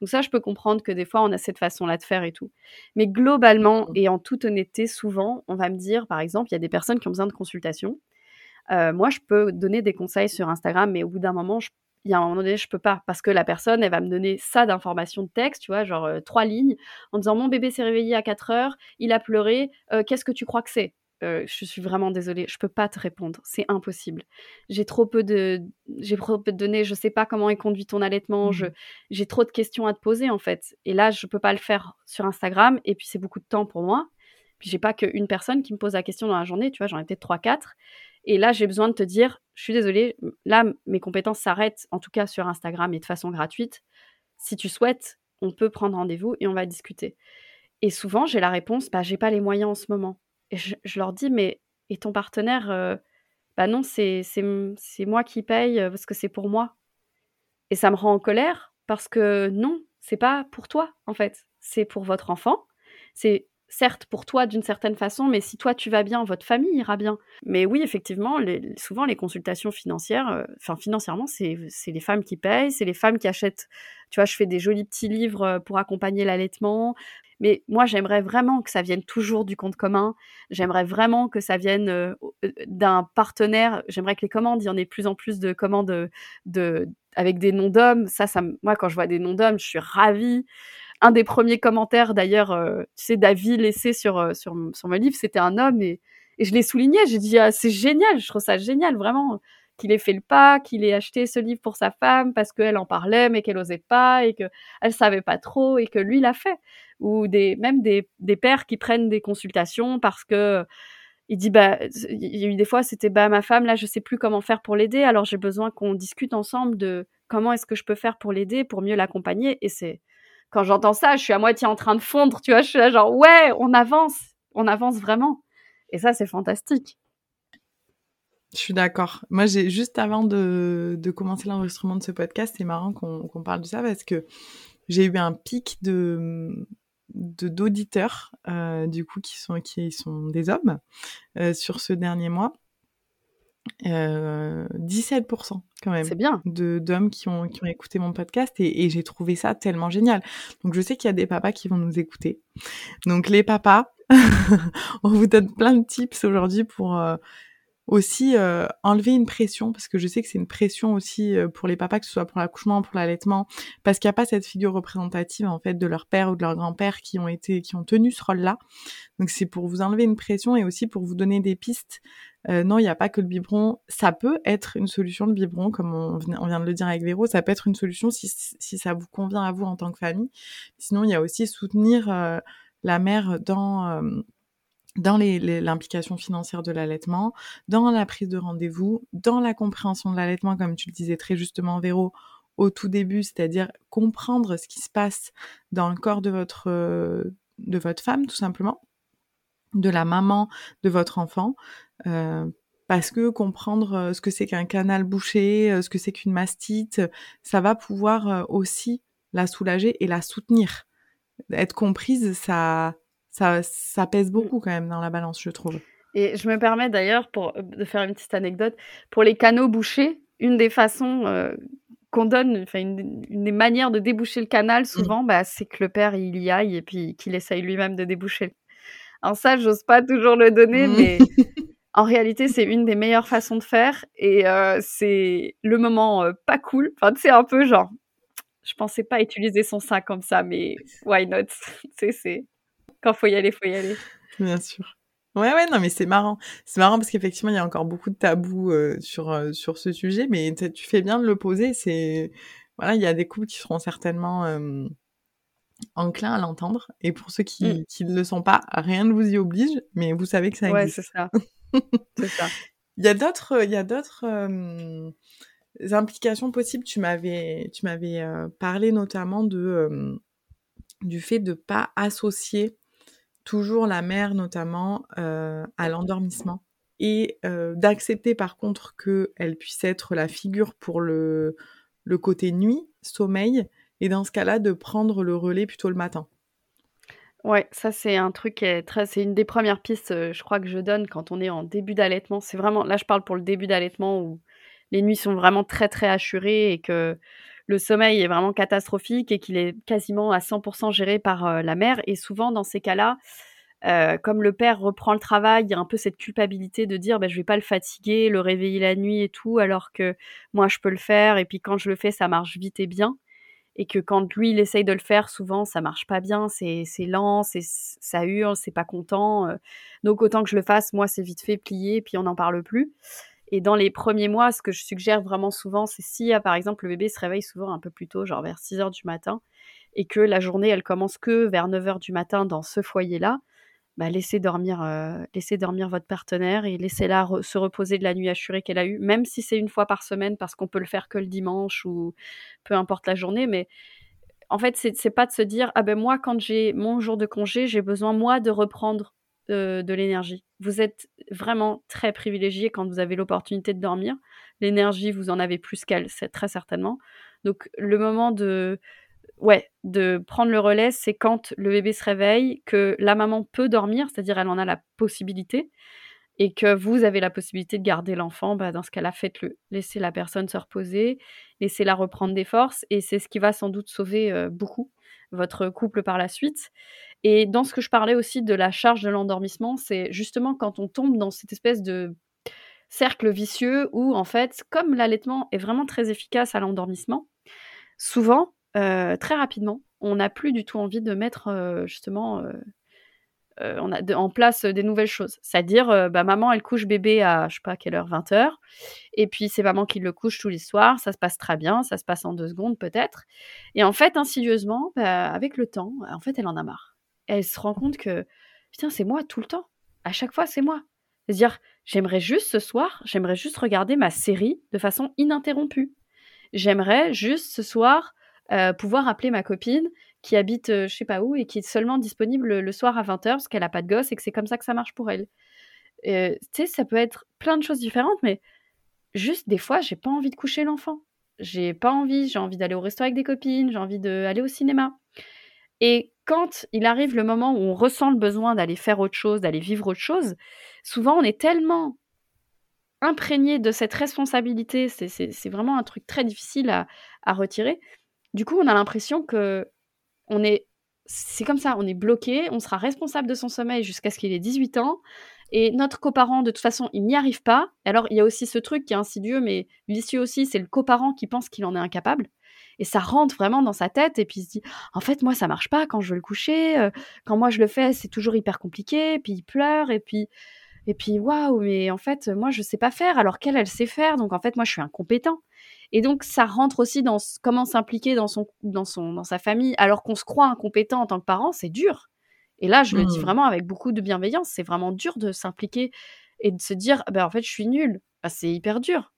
Donc ça, je peux comprendre que des fois, on a cette façon-là de faire et tout. Mais globalement, mmh. et en toute honnêteté, souvent, on va me dire, par exemple, il y a des personnes qui ont besoin de consultation. Euh, moi, je peux donner des conseils sur Instagram, mais au bout d'un moment, il y a un moment donné, je peux pas parce que la personne, elle va me donner ça d'informations de texte, tu vois, genre euh, trois lignes, en disant mon bébé s'est réveillé à 4 heures, il a pleuré, euh, qu'est-ce que tu crois que c'est? Je suis vraiment désolée, je peux pas te répondre, c'est impossible. J'ai trop peu de, j'ai trop peu de données, je sais pas comment est conduit ton allaitement, mmh. j'ai trop de questions à te poser en fait. Et là, je peux pas le faire sur Instagram, et puis c'est beaucoup de temps pour moi. Puis j'ai pas qu'une personne qui me pose la question dans la journée, tu vois, j'en ai peut-être trois, quatre. Et là, j'ai besoin de te dire, je suis désolée, là, mes compétences s'arrêtent, en tout cas sur Instagram et de façon gratuite. Si tu souhaites, on peut prendre rendez-vous et on va discuter. Et souvent, j'ai la réponse, bah, j'ai pas les moyens en ce moment. Et je, leur dis, mais et ton partenaire euh, Bah non, c'est moi qui paye euh, parce que c'est pour moi. Et ça me rend en colère parce que non, c'est pas pour toi en fait, c'est pour votre enfant. C'est certes pour toi d'une certaine façon, mais si toi tu vas bien, votre famille ira bien. Mais oui, effectivement, souvent les consultations financières, euh, enfin financièrement, c'est les femmes qui payent, c'est les femmes qui achètent. Tu vois, je fais des jolis petits livres pour accompagner l'allaitement. Mais moi, j'aimerais vraiment que ça vienne toujours du compte commun. J'aimerais vraiment que ça vienne euh, euh, d'un partenaire. J'aimerais que les commandes, il y en ait plus en plus de commandes de, avec des noms d'hommes. Ça, ça, moi, quand je vois des noms d'hommes, je suis ravie. Un des premiers commentaires, d'ailleurs, euh, tu sais, David laissé sur, sur, sur mon livre, c'était un homme et, et je l'ai souligné. J'ai dit, ah, c'est génial, je trouve ça génial, vraiment qu'il ait fait le pas, qu'il ait acheté ce livre pour sa femme parce qu'elle en parlait mais qu'elle osait pas et qu'elle savait pas trop et que lui l'a fait. Ou des, même des, des pères qui prennent des consultations parce que il dit bah il y a eu des fois c'était bah ma femme là je sais plus comment faire pour l'aider alors j'ai besoin qu'on discute ensemble de comment est-ce que je peux faire pour l'aider pour mieux l'accompagner. Et c'est quand j'entends ça je suis à moitié en train de fondre tu vois je suis là genre ouais on avance on avance vraiment. Et ça c'est fantastique je suis d'accord. Moi, j'ai juste avant de, de commencer l'enregistrement de ce podcast, c'est marrant qu'on parle de ça parce que j'ai eu un pic de d'auditeurs euh, du coup qui sont qui sont des hommes euh, sur ce dernier mois. Euh, 17% quand même. C'est bien. De d'hommes qui ont qui ont écouté mon podcast et, et j'ai trouvé ça tellement génial. Donc je sais qu'il y a des papas qui vont nous écouter. Donc les papas, [LAUGHS] on vous donne plein de tips aujourd'hui pour euh, aussi euh, enlever une pression parce que je sais que c'est une pression aussi euh, pour les papas que ce soit pour l'accouchement pour l'allaitement parce qu'il n'y a pas cette figure représentative en fait de leur père ou de leur grand-père qui ont été qui ont tenu ce rôle-là. Donc c'est pour vous enlever une pression et aussi pour vous donner des pistes. Euh, non il n'y a pas que le biberon. Ça peut être une solution le biberon comme on, on, vient de le dire avec Véro. Ça peut être une solution si, si ça vous convient à vous en tant que famille. Sinon il y a aussi soutenir la mère dans dans l'implication financière de l'allaitement, dans la prise de rendez-vous, dans la compréhension de l'allaitement, comme tu le disais très justement, Véro, au tout début, c'est-à-dire comprendre ce qui se passe dans le corps de votre, de votre femme, tout simplement, de la maman de votre enfant, euh, parce que comprendre euh, ce que c'est qu'un canal bouché, euh, ce que c'est qu'une mastite, ça va pouvoir aussi la soulager et la soutenir. Être comprise, ça, ça, ça pèse mmh. beaucoup quand même dans la balance, je trouve. Et je me permets d'ailleurs pour de faire une petite anecdote pour les canaux bouchés. Une des façons qu'on donne, enfin une, des manières de déboucher le canal mmh. souvent, bah, c'est que le père il y aille et puis qu'il essaye lui-même de déboucher. Alors ça, j'ose pas toujours le donner, mmh. mais [LAUGHS] en réalité, c'est une des meilleures façons de faire et euh, c'est le moment euh, pas cool. Enfin, c'est un peu genre, je pensais pas utiliser son sein comme ça, mais why not? [LAUGHS] C'est quand faut y aller, faut y aller. Bien sûr. Ouais, ouais, non, mais c'est marrant. C'est marrant parce qu'effectivement, il y a encore beaucoup de tabous euh, sur, sur ce sujet, mais tu fais bien de le poser. C'est, voilà, il y a des couples qui seront certainement enclin à l'entendre. Et pour ceux qui, mmh. qui, ne le sont pas, rien ne vous y oblige, mais vous savez que ça existe. Ouais, c'est ça. [LAUGHS] c'est ça. Il y a d'autres, il y a d'autres euh, implications possibles. Tu m'avais, tu m'avais euh, parlé notamment de euh, du fait de pas associer toujours la mère notamment à l'endormissement et d'accepter par contre que elle puisse être la figure pour le le côté nuit, sommeil, et dans ce cas-là, de prendre le relais plutôt le matin. Ouais, ça c'est un truc qui est très, c'est une des premières pistes, euh, je crois que je donne quand on est en début d'allaitement. C'est vraiment, là je parle pour le début d'allaitement où les nuits sont vraiment très très assurées et que le sommeil est vraiment catastrophique et qu'il est quasiment à 100% géré par euh, la mère. Et souvent dans ces cas-là, euh, comme le père reprend le travail, il y a un peu cette culpabilité de dire bah, je vais pas le fatiguer, le réveiller la nuit et tout, alors que moi je peux le faire et puis quand je le fais ça marche vite et bien et que quand lui il essaye de le faire, souvent ça marche pas bien, c'est lent, ça hurle, c'est pas content. Euh. donc autant que je le fasse, moi c'est vite fait plié, puis on n'en parle plus. Et dans les premiers mois, ce que je suggère vraiment souvent, c'est si par exemple le bébé se réveille souvent un peu plus tôt, genre vers 6 heures du matin, et que la journée elle commence que vers 9 heures du matin dans ce foyer-là, bah, laissez dormir, euh, laissez dormir votre partenaire et laissez-la se reposer de la nuit assurée qu'elle a eue, même si c'est une fois par semaine parce qu'on peut le faire que le dimanche ou peu importe la journée. Mais en fait, c'est pas de se dire ah ben moi quand j'ai mon jour de congé, j'ai besoin moi de reprendre de l'énergie. Vous êtes vraiment très privilégié quand vous avez l'opportunité de dormir. L'énergie, vous en avez plus qu'elle, c'est très certainement. Donc le moment de ouais, de prendre le relais, c'est quand le bébé se réveille, que la maman peut dormir, c'est-à-dire elle en a la possibilité, et que vous avez la possibilité de garder l'enfant, bah, dans ce cas-là, faites-le. Laissez la personne se reposer, laissez-la reprendre des forces, et c'est ce qui va sans doute sauver euh, beaucoup votre couple par la suite. Et dans ce que je parlais aussi de la charge de l'endormissement, c'est justement quand on tombe dans cette espèce de cercle vicieux où, en fait, comme l'allaitement est vraiment très efficace à l'endormissement, souvent, euh, très rapidement, on n'a plus du tout envie de mettre euh, justement euh, on a en place des nouvelles choses. C'est-à-dire, bah, maman, elle couche bébé à, je sais pas quelle heure, 20 heures. Et puis, c'est maman qui le couche tous les soirs. Ça se passe très bien. Ça se passe en deux secondes, peut-être. Et en fait, insidieusement, bah, avec le temps, en fait, elle en a marre. Elle se rend compte que, putain, c'est moi tout le temps. À chaque fois, c'est moi. C'est-à-dire, j'aimerais juste ce soir, j'aimerais juste regarder ma série de façon ininterrompue. J'aimerais juste ce soir euh, pouvoir appeler ma copine qui habite euh, je sais pas où et qui est seulement disponible le soir à 20h parce qu'elle a pas de gosse et que c'est comme ça que ça marche pour elle. Euh, tu sais, ça peut être plein de choses différentes, mais juste des fois, j'ai pas envie de coucher l'enfant. J'ai pas envie, j'ai envie d'aller au resto avec des copines, j'ai envie d'aller au cinéma. Et quand il arrive le moment où on ressent le besoin d'aller faire autre chose, d'aller vivre autre chose, souvent on est tellement imprégné de cette responsabilité, c'est vraiment un truc très difficile à, à retirer, du coup, on a l'impression que on est c'est comme ça, on est bloqué, on sera responsable de son sommeil jusqu'à ce qu'il ait 18 ans. Et notre coparent, de toute façon, il n'y arrive pas. Alors, il y a aussi ce truc qui est insidieux, mais vicieux aussi, c'est le coparent qui pense qu'il en est incapable. Et ça rentre vraiment dans sa tête, et puis il se dit, en fait, moi, ça marche pas quand je veux le coucher. Euh, quand moi, je le fais, c'est toujours hyper compliqué. Puis il pleure, et puis, et puis, waouh, mais en fait, moi, je sais pas faire, alors qu'elle, elle sait faire. Donc, en fait, moi, je suis incompétent. Et donc, ça rentre aussi dans comment s'impliquer dans, son, dans, son, dans sa famille, alors qu'on se croit incompétent en tant que parent, c'est dur. Et là, je le dis Mmh. vraiment avec beaucoup de bienveillance. C'est vraiment dur de s'impliquer et de se dire: «Bah, en fait, je suis nulle». Bah, c'est hyper dur.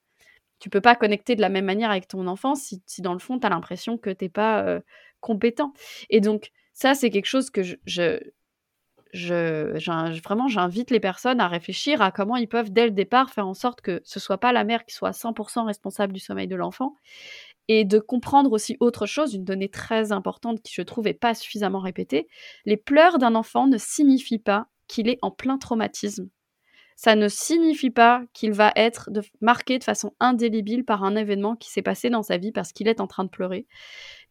Tu peux pas connecter de la même manière avec ton enfant si si dans le fond, tu as l'impression que tu es pas, heu, compétent et donc ça, c'est quelque chose que je je vraiment, j'invite les personnes à réfléchir à comment ils peuvent, dès le départ, faire en sorte que ce soit pas la mère qui soit à 100 responsable du sommeil de l'enfant et de comprendre aussi autre chose, une donnée très importante qui, je trouve, est pas suffisamment répétée. Les pleurs d'un enfant ne signifient pas qu'il est en plein traumatisme. Ça ne signifie pas qu'il va être marqué de façon indélébile par un événement qui s'est passé dans sa vie parce qu'il est en train de pleurer.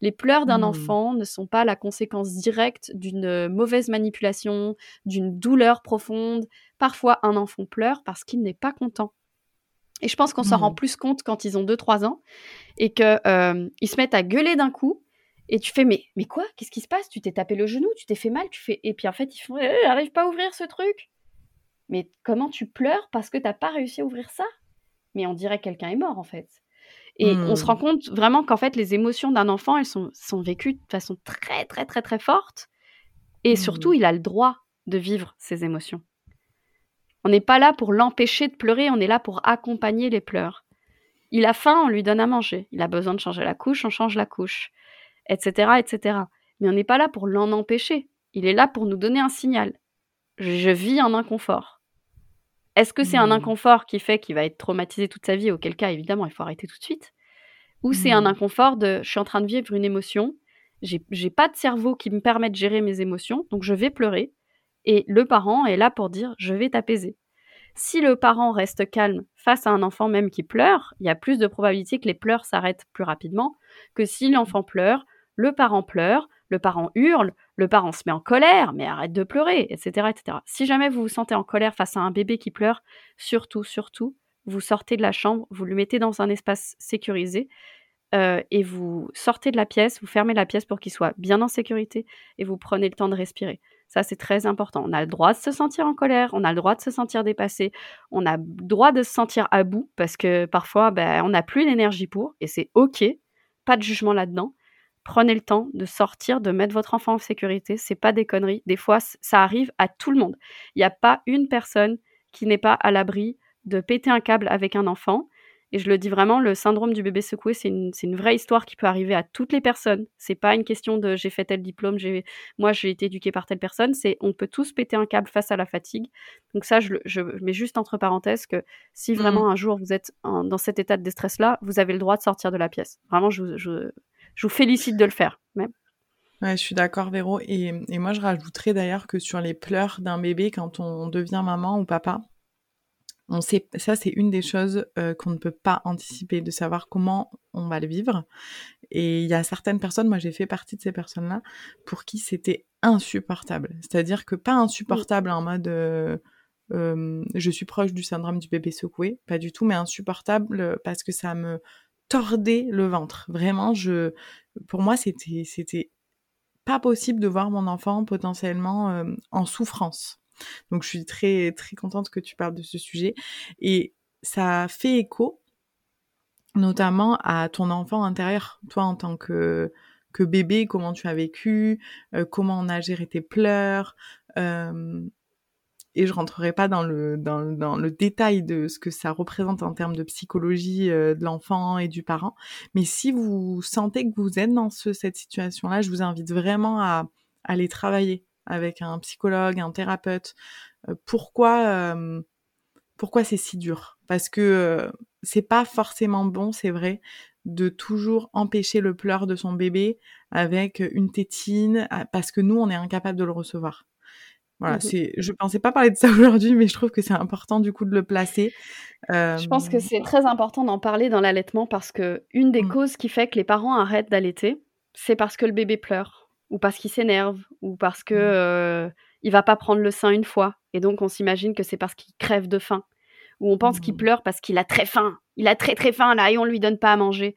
Les pleurs d'un Mmh. enfant ne sont pas la conséquence directe d'une, heu, mauvaise manipulation, d'une douleur profonde. Parfois, un enfant pleure parce qu'il n'est pas content et je pense qu'on s'en rend Mmh. plus compte quand ils ont 2-3 ans et que, hem, ils se mettent à gueuler d'un coup et tu fais: «Mais mais quoi? Qu'est-ce qui se passe? Tu t'es tapé le genou? Tu t'es fait mal?» tu fais et puis en fait, ils font: «Eh, j'arrive pas à ouvrir ce truc». «Mais comment tu pleures parce que tu as pas réussi à ouvrir ça?» mais on dirait que quelqu'un est mort, en fait et on se rend Mmh. compte vraiment qu'en fait, les émotions d'un enfant, elles sont sont vécues de façon très, très, très, très forte et surtout, Mmh. il a le droit de vivre ses émotions. On n'est pas là pour l'empêcher de pleurer, on est là pour accompagner les pleurs. Il a faim, on lui donne à manger. Il a besoin de changer la couche, on change la couche, et cetera, et cetera. Mais on n'est pas là pour l'en empêcher. Il est là pour nous donner un signal. Je vis un inconfort. Est-ce que c'est un Mmh. inconfort qui fait qu'il va être traumatisé toute sa vie? Auquel cas, évidemment, il faut arrêter tout de suite. Ou c'est un Mmh. inconfort de: «Je suis en train de vivre une émotion, j'ai j'ai pas de cerveau qui me permet de gérer mes émotions, donc je vais pleurer» et le parent est là pour dire: «Je vais t'apaiser». Si le parent reste calme face à un enfant même qui pleure, il y a plus de probabilité que les pleurs s'arrêtent plus rapidement que si l'enfant pleure, le parent pleure, le parent hurle, le parent se met en colère: «Mais arrête de pleurer» et cetera, et cetera. Si jamais vous vous sentez en colère face à un bébé qui pleure, surtout, surtout, vous sortez de la chambre, vous le mettez dans un espace sécurisé, heu et vous sortez de la pièce, vous fermez la pièce pour qu'il soit bien en sécurité et vous prenez le temps de respirer. Ça, c'est très important. On a le droit de se sentir en colère, on a le droit de se sentir dépassé, on a b droit de se sentir à bout parce que parfois, bah, on n'a plus l'énergie pour et c'est OK. Pas de jugement là-dedans. Prenez le temps de sortir, de mettre votre enfant en sécurité, c'est pas des conneries. Des fois, ça arrive à tout le monde. Il y a pas une personne qui n'est pas à l'abri de péter un câble avec un enfant et je le dis vraiment, le syndrome du bébé secoué, c'est une une vraie histoire qui peut arriver à toutes les personnes. C'est pas une question de: «J'ai fait tel diplôme, moi j'ai été éduqué par telle personne», c'est on peut tous péter un câble face à la fatigue. Donc ça, je mets juste entre parenthèses que si Mmh. vraiment un jour vous êtes en dans cet état de déstress-là, vous avez le droit de sortir de la pièce. Vraiment, je je vous félicite de le faire, même. Je suis d'accord Véro et moi je rajouterais d'ailleurs que sur les pleurs d'un bébé quand on devient maman ou papa, on sait ça c'est une des choses, heu, qu'on ne peut pas anticiper, de savoir comment on va le vivre et il y a certaines personnes, moi j'ai fait partie de ces personnes-là, pour qui c'était insupportable. C'est-à-dire que pas insupportable en mode, heu, hem, je suis proche du syndrome du bébé secoué, pas du tout, mais insupportable, parce que ça me tordait le ventre. Vraiment, je pour moi, c'était c'était pas possible de voir mon enfant potentiellement, hem, en souffrance. Donc je suis très, très contente que tu parles de ce sujet et ça fait écho notamment à ton enfant intérieur. Toi, en tant que que bébé, comment tu as vécu? Heu, comment on a géré tes pleurs? Hem et je rentrerai pas dans le détail de ce que ça représente en termes de psychologie, heu, de l'enfant et du parent. Mais si vous sentez que vous êtes dans ce cette situation-là, je vous invite vraiment à aller travailler avec un psychologue, un thérapeute. Pourquoi, hem, pourquoi c'est si dur? Parce que, c'est pas forcément bon, c'est vrai, de toujours empêcher le pleur de son bébé avec une tétine, a parce que nous, on est incapable de le recevoir. Voilà, Mmh mh. c'est je pensais pas parler de ça [LAUGHS] aujourd'hui, mais je trouve que c'est important du coup de le placer. Je pense que Hem c'est très important d'en parler dans l'allaitement parce qu'une des Mmh. causes qui fait que les parents arrêtent d'allaiter, c'est parce que le bébé pleure ou parce qu'il s'énerve ou parce que, Mmh. heu, il va pas prendre le sein une fois et donc on s'imagine que c'est parce qu'il crève de faim ou on pense qu'il Mmh. pleure parce qu'il a très faim. Il a très, très faim là et on lui donne pas à manger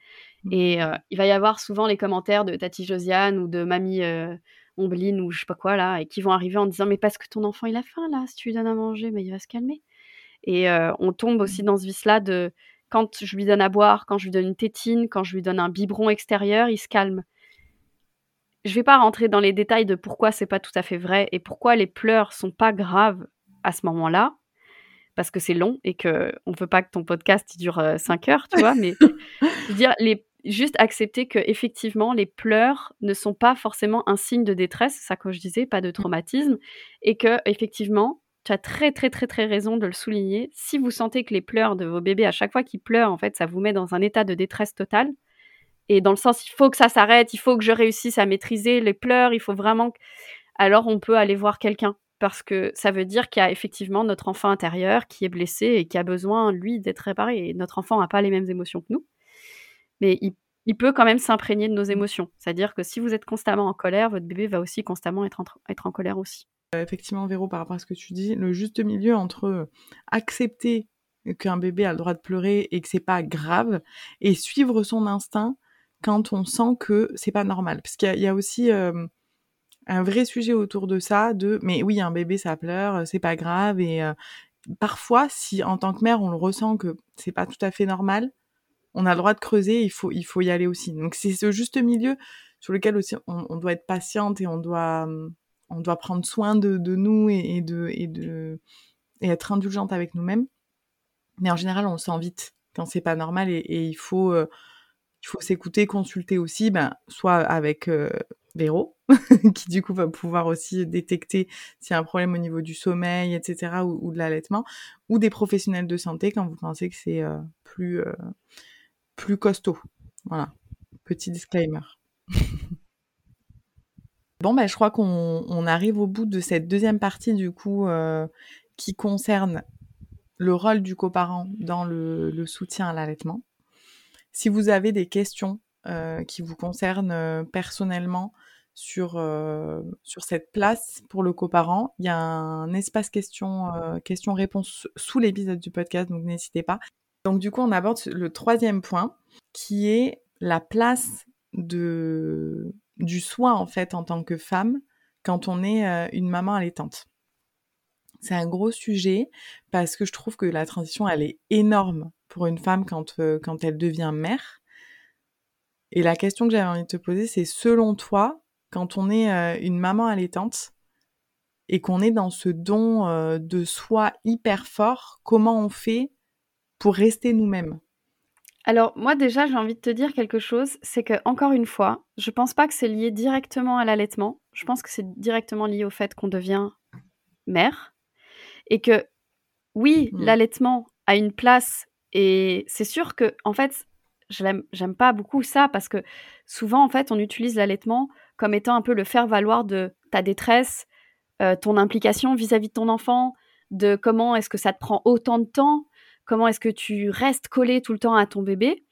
et heu, Mmh. il va y avoir souvent les commentaires de Tati Josiane ou de Mamie, heu, Ombeline ou je sais pas quoi là et qui vont arriver en disant: «Mais parce que ton enfant il a faim là, si tu lui donnes à manger, mais il va se calmer» et on tombe aussi Mmh. dans ce vice-là de quand je lui donne à boire, quand je lui donne une tétine, quand je lui donne un biberon extérieur, il se calme. je vais pas rentrer dans les détails de pourquoi c'est pas tout à fait vrai et pourquoi les pleurs sont pas graves à ce moment-là, parce que c'est long et que on veut pas que ton podcast il dure 5 heures, tu vois, mais je veux dire les juste accepter que effectivement les pleurs ne sont pas forcément un signe de détresse, ça comme je disais, pas de mmh. traumatisme et que effectivement tu as très très très très raison de le souligner. Si vous sentez que les pleurs de vos bébés à chaque fois qu'ils pleurent, en fait, ça vous met dans un état de détresse totale et dans le sens il faut que ça s'arrête, il faut que je réussisse à maîtriser les pleurs, il faut vraiment alors on peut aller voir quelqu'un parce que ça veut dire qu'il y a effectivement notre enfant intérieur qui est blessé et qui a besoin, lui, d'être réparé. Et notre enfant n'a pas les mêmes émotions que nous, mais il, peut quand même s'imprégner de nos mmh. émotions. C'est-à-dire que si vous êtes constamment en colère, votre bébé va aussi constamment être en, être en colère aussi. Euh, effectivement, Véro, par rapport à ce que tu dis, le juste milieu entre euh, accepter qu'un bébé a le droit de pleurer et que c'est pas grave et suivre son instinct quand on sent que c'est pas normal. Parce qu'il y, a aussi euh, un vrai sujet autour de ça, de mais oui, un bébé ça pleure, c'est pas grave et euh, parfois, si en tant que mère on le ressent que c'est pas tout à fait normal, on a le droit de creuser, il faut il faut y aller aussi. Donc c'est ce juste milieu sur lequel aussi on, doit être patiente et on doit on doit prendre soin de, de nous et, de et de et être indulgente avec nous-mêmes. Mais en général, on le sent vite quand c'est pas normal et, et il faut euh, il faut s'écouter, consulter aussi, ben, soit avec euh, Véro, [LAUGHS] qui du coup va pouvoir aussi détecter s'il y a un problème au niveau du sommeil, etc., ou, de l'allaitement, ou des professionnels de santé quand vous pensez que c'est euh, plus, euh, plus costaud. Voilà, petit disclaimer. [LAUGHS] bon, ben, je crois qu'on arrive au bout de cette deuxième partie, du coup, euh, qui concerne le rôle du coparent dans le soutien à l'allaitement. Si vous avez des questions euh, qui vous concernent euh, personnellement sur, sur cette place pour le coparent, il y a un espace question réponse sous l'épisode du podcast, donc n'hésitez pas. Donc du coup, on aborde le troisième point, qui est la place du soin en fait en tant que femme quand on est une maman allaitante. C'est un gros sujet parce que je trouve que la transition, elle est énorme pour une femme quand, quand elle devient mère. Et la question que j'avais envie de te poser, c'est selon toi, quand on est euh, une maman allaitante et qu'on est dans ce don euh, de soi hyper fort, comment on fait pour rester nous-mêmes? Alors moi déjà j'ai envie de te dire quelque chose, c'est que encore une fois, je pense pas que c'est lié directement à l'allaitement. Je pense que c'est directement lié au fait qu'on devient mère et que oui, mmh. l'allaitement a une place et c'est sûr que en fait j'aime pas beaucoup ça parce que souvent, en fait, on utilise l'allaitement comme étant un peu le faire-valoir de ta détresse, euh, ton implication vis-à-vis de ton enfant, de comment est-ce que ça te prend autant de temps, comment est-ce que tu restes collé tout le temps à ton bébé.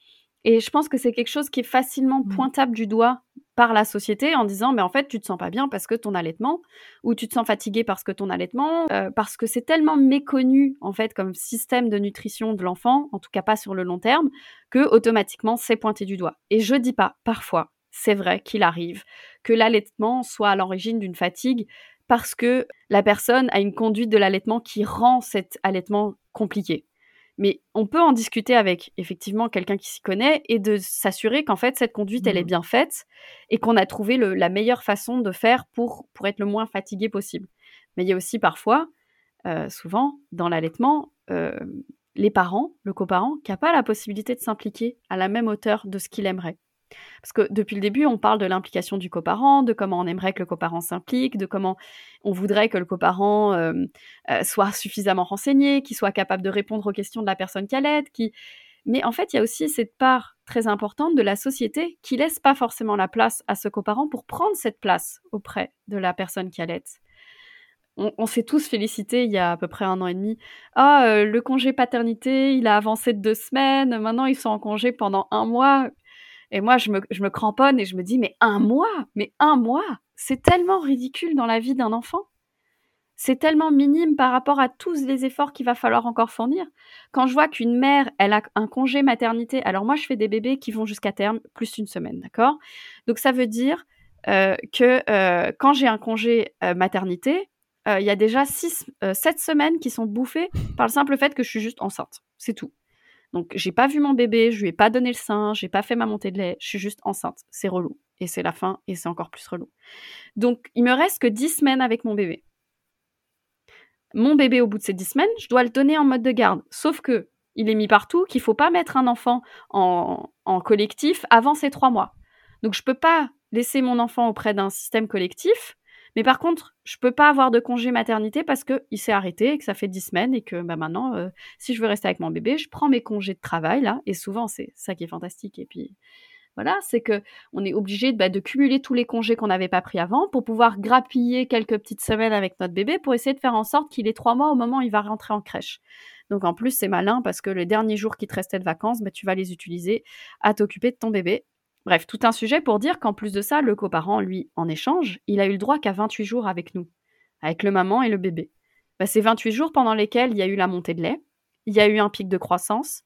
Et je pense que c'est quelque chose qui est facilement mmh. pointable du doigt par la société en disant mais en fait tu te sens pas bien parce que ton allaitement ou tu te sens fatigué parce que ton allaitement euh, parce que c'est tellement méconnu en fait comme système de nutrition de l'enfant en tout cas pas sur le long terme que automatiquement c'est pointé du doigt et je dis pas parfois c'est vrai qu'il arrive que l'allaitement soit à l'origine d'une fatigue parce que la personne a une conduite de l'allaitement qui rend cet allaitement compliqué mais on peut en discuter avec effectivement quelqu'un qui s'y connaît et de s'assurer qu'en fait cette conduite elle est mmh. bien faite et qu'on a trouvé la meilleure façon de faire pour, pour être le moins fatigué possible. Mais il y a aussi parfois, euh, souvent dans l'allaitement, euh, les parents, le coparent, qui n'a pas la possibilité de s'impliquer à la même hauteur de ce qu'il aimerait. Parce que depuis le début, on parle de l'implication du coparent, de comment on aimerait que le coparent s'implique, de comment on voudrait que le coparent euh, euh, soit suffisamment renseigné, qu'il soit capable de répondre aux questions de la personne allait, qui... Mais en fait, il y a aussi cette part très importante de la société qui laisse pas forcément la place à ce coparent pour prendre cette place auprès de la personne qui allait. On, s'est tous félicités il y a à peu près un an et demi. Ah, euh, le congé paternité, il a avancé de deux semaines. Maintenant, ils sont en congé pendant un mois. Et moi, je me, cramponne et je me dis, mais un mois, mais un mois, c'est tellement ridicule dans la vie d'un enfant. C'est tellement minime par rapport à tous les efforts qu'il va falloir encore fournir. Quand je vois qu'une mère, elle a un congé maternité, alors moi, je fais des bébés qui vont jusqu'à terme plus une semaine, d'accord? Donc ça veut dire euh, que euh, quand j'ai un congé euh, maternité, il y a déjà 6, 7 semaines qui sont bouffées par le simple fait que je suis juste enceinte. C'est tout. Donc j'ai pas vu mon bébé, je lui ai pas donné le sein, j'ai pas fait ma montée de lait, je suis juste enceinte. C'est relou. et c'est la fin, et c'est encore plus relou. Donc, il me reste que 10 semaines avec mon bébé. Mon bébé, au bout de ces 10 semaines, je dois le donner en mode de garde. Sauf que il est mis partout qu'il faut pas mettre un enfant en, en collectif avant ses trois mois. Donc, je peux pas laisser mon enfant auprès d'un système collectif mais par contre, je peux pas avoir de congé maternité parce qu'il s'est arrêté et que ça fait dix semaines et que bah, maintenant, euh, si je veux rester avec mon bébé, je prends mes congés de travail là. Et souvent, c'est ça qui est fantastique. Et puis voilà, c'est que on est obligé bah, de cumuler tous les congés qu'on n'avait pas pris avant pour pouvoir grappiller quelques petites semaines avec notre bébé pour essayer de faire en sorte qu'il ait trois mois au moment où il va rentrer en crèche. Donc en plus, c'est malin parce que les derniers jours qui te restaient de vacances, bah, tu vas les utiliser à t'occuper de ton bébé Bref, tout un sujet pour dire qu'en plus de ça, le coparent, lui, en échange, il a eu le droit qu'à 28 jours avec nous, avec le maman et le bébé. Bah, c'est 28 jours pendant lesquels il y a eu la montée de lait, il y a eu un pic de croissance,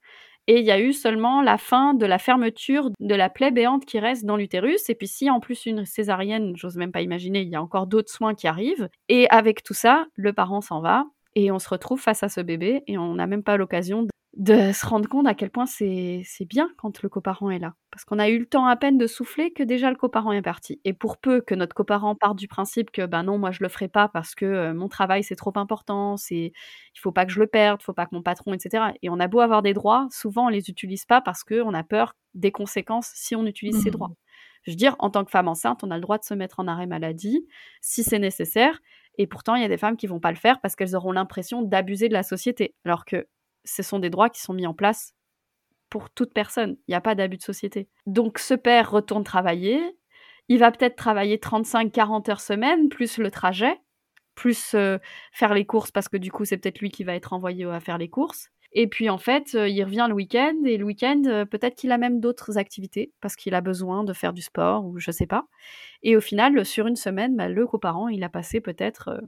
et il y a eu seulement la fin de la fermeture de la plaie béante qui reste dans l'utérus. Et puis si en plus une césarienne, j'ose même pas imaginer, il y a encore d'autres soins qui arrivent. Et avec tout ça, le parent s'en va et on se retrouve face à ce bébé et on n'a même pas l'occasion de se rendre compte à quel point c'est bien quand le coparent est là. Parce qu'on a eu le temps à peine de souffler que déjà le coparent est parti. Et pour peu que notre coparent parte du principe que ben non, moi je le ferai pas parce que euh, mon travail c'est trop important, c'est il faut pas que je le perde, il faut pas que mon patron, etc. Et on a beau avoir des droits, souvent on les utilise pas parce qu'on a peur des conséquences si on utilise ces droits. Mmh. Je veux dire, en tant que femme enceinte, on a le droit de se mettre en arrêt maladie si c'est nécessaire. Et pourtant, il y a des femmes qui vont pas le faire parce qu'elles auront l'impression d'abuser de la société. Alors que ce sont des droits qui sont mis en place pour toute personne. Il n'y a pas d'abus de société. Donc ce père retourne travailler. Il va peut-être travailler 35-40 heures semaine, plus le trajet, plus euh, faire les courses, parce que du coup, c'est peut-être lui qui va être envoyé à faire les courses. Et puis en fait, euh, il revient le week-end, et le week-end, euh, peut-être qu'il a même d'autres activités, parce qu'il a besoin de faire du sport, ou je sais pas. Et au final, sur une semaine, bah, le coparent, il a passé peut-être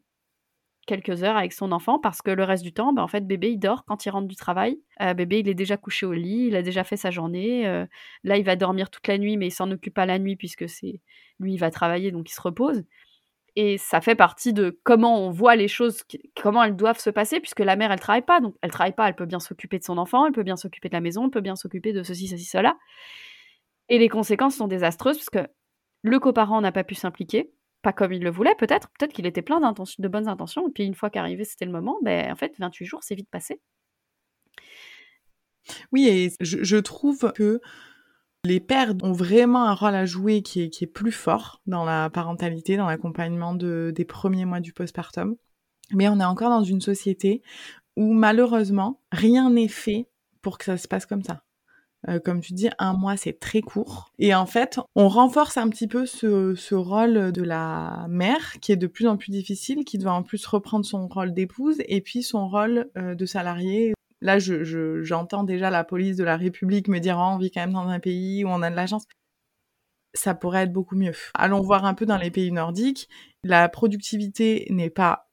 quelques heures avec son enfant parce que le reste du temps, bah, en fait, bébé, il dort quand il rentre du travail. Euh, bébé, il est déjà couché au lit, il a déjà fait sa journée. Euh, là, il va dormir toute la nuit, mais il s'en occupe pas la nuit puisque c'est lui, il va travailler, donc il se repose. Et ça fait partie de comment on voit les choses, comment elles doivent se passer, puisque la mère, elle travaille pas. Donc, elle travaille pas, elle peut bien s'occuper de son enfant, elle peut bien s'occuper de la maison, elle peut bien s'occuper de ceci, ceci, cela. Et les conséquences sont désastreuses, parce que le coparent n'a pas pu s'impliquer, pas comme il le voulait, peut-être. Peut-être qu'il était plein de bonnes intentions. Et puis, une fois qu'arrivé, c'était le moment, ben, en fait, 28 jours, c'est vite passé. Oui, et je, trouve que les pères ont vraiment un rôle à jouer qui est, plus fort dans la parentalité, dans l'accompagnement de, des premiers mois du postpartum. Mais on est encore dans une société où malheureusement, rien n'est fait pour que ça se passe comme ça. Euh, comme tu dis, un mois, c'est très court. Et en fait, on renforce un petit peu ce, ce, rôle de la mère, qui est de plus en plus difficile, qui doit en plus reprendre son rôle d'épouse et puis son rôle euh, de salarié. Là, j'entends je, déjà la police de la République me dire oh, on vit quand même dans un pays où on a de la chance. Ça pourrait être beaucoup mieux. Allons voir un peu dans les pays nordiques. La productivité n'est pas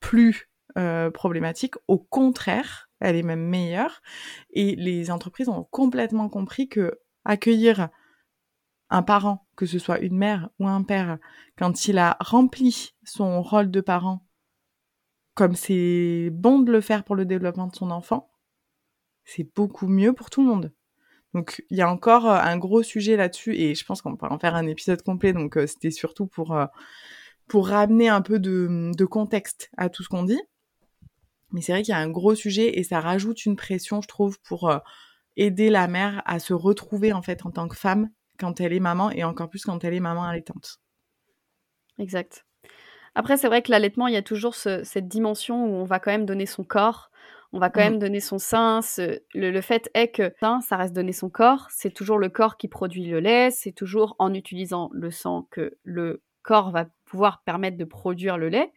plus euh, problématique. Au contraire, elle est même meilleure. Et les entreprises ont complètement compris que accueillir un parent, que ce soit une mère ou un père, quand il a rempli son rôle de parent, comme c'est bon de le faire pour le développement de son enfant, c'est beaucoup mieux pour tout le monde. Donc il y a encore euh, un gros sujet là-dessus et je pense qu'on peut en faire un épisode complet. Donc euh, c'était surtout pour euh, pour ramener un peu de, de contexte à tout ce qu'on dit. Mais c'est vrai qu'il y a un gros sujet et ça rajoute une pression, je trouve, pour euh, aider la mère à se retrouver en fait en tant que femme quand elle est maman et encore plus quand elle est maman allaitante. Exact. Après, c'est vrai que l'allaitement, il y a toujours cette dimension où on va quand même donner son corps, on va quand mmh. même donner son sein. le, fait est que ça reste donner son corps. C'est toujours le corps qui produit le lait. C'est toujours en utilisant le sang que le corps va pouvoir permettre de produire le lait.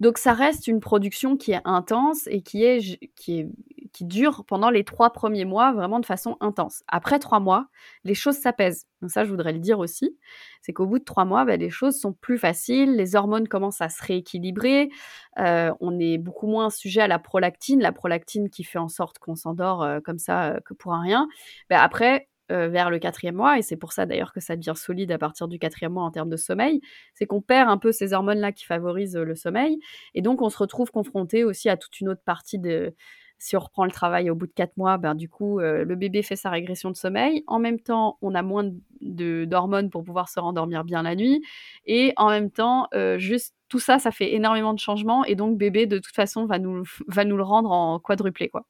Donc ça reste une production qui est intense et qui est qui est qui dure pendant les trois premiers mois vraiment de façon intense. Après trois mois, les choses s'apaisent. Donc ça, je voudrais le dire aussi, c'est qu'au bout de trois mois, bah, les choses sont plus faciles, les hormones commencent à se rééquilibrer, euh, on est beaucoup moins sujet à la prolactine, la prolactine qui fait en sorte qu'on s'endort euh, comme ça euh, que pour un rien. Bah, après, euh, vers le quatrième mois, et c'est pour ça d'ailleurs que ça devient solide à partir du quatrième mois en termes de sommeil, c'est qu'on perd un peu ces hormones-là qui favorisent euh, le sommeil, et donc on se retrouve confronté aussi à toute une autre partie de, si on reprend le travail au bout de quatre mois, ben, du coup, euh, le bébé fait sa régression de sommeil. En même temps, on a moins d'hormones pour pouvoir se rendormir bien la nuit. Et en même temps, juste tout ça, ça fait énormément de changements. Et donc, bébé, de toute façon, va nous, va nous le rendre en quadruplé, quoi.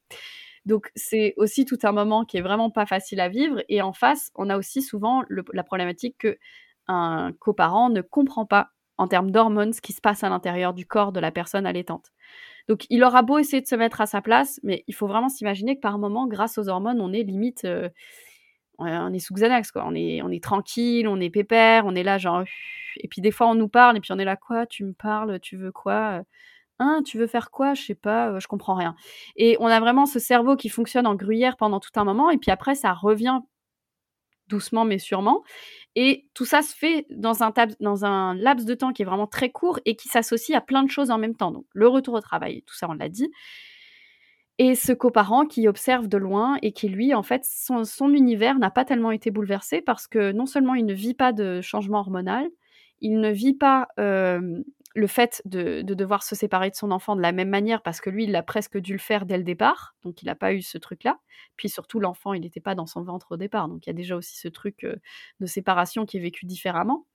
Donc, c'est aussi tout un moment qui est vraiment pas facile à vivre. Et en face, on a aussi souvent la problématique que un coparent ne comprend pas en termes d'hormones ce qui se passe à l'intérieur du corps de la personne allaitante. Donc il aura beau essayer de se mettre à sa place, mais il faut vraiment s'imaginer que par moment, grâce aux hormones, on est limite, euh, on est sous Xanax. On est, on est tranquille, on est pépère, on est là genre. Et puis des fois on nous parle et puis on est là quoi Tu me parles Tu veux quoi Hein, tu veux faire quoi? Je sais pas, euh, je comprends rien. Et on a vraiment ce cerveau qui fonctionne en gruyère pendant tout un moment et puis après ça revient doucement mais sûrement. Et tout ça se fait dans un, laps de temps qui est vraiment très court et qui s'associe à plein de choses en même temps. Donc le retour au travail, tout ça on l'a dit. Et ce coparent qui observe de loin et qui lui, en fait, son, univers n'a pas tellement été bouleversé parce que non seulement il ne vit pas de changement hormonal, il ne vit pas le fait de, devoir se séparer de son enfant de la même manière, parce que lui, il a presque dû le faire dès le départ, donc il n'a pas eu ce truc-là. Puis surtout, l'enfant, il n'était pas dans son ventre au départ, donc il y a déjà aussi ce truc euh, de séparation qui est vécu différemment.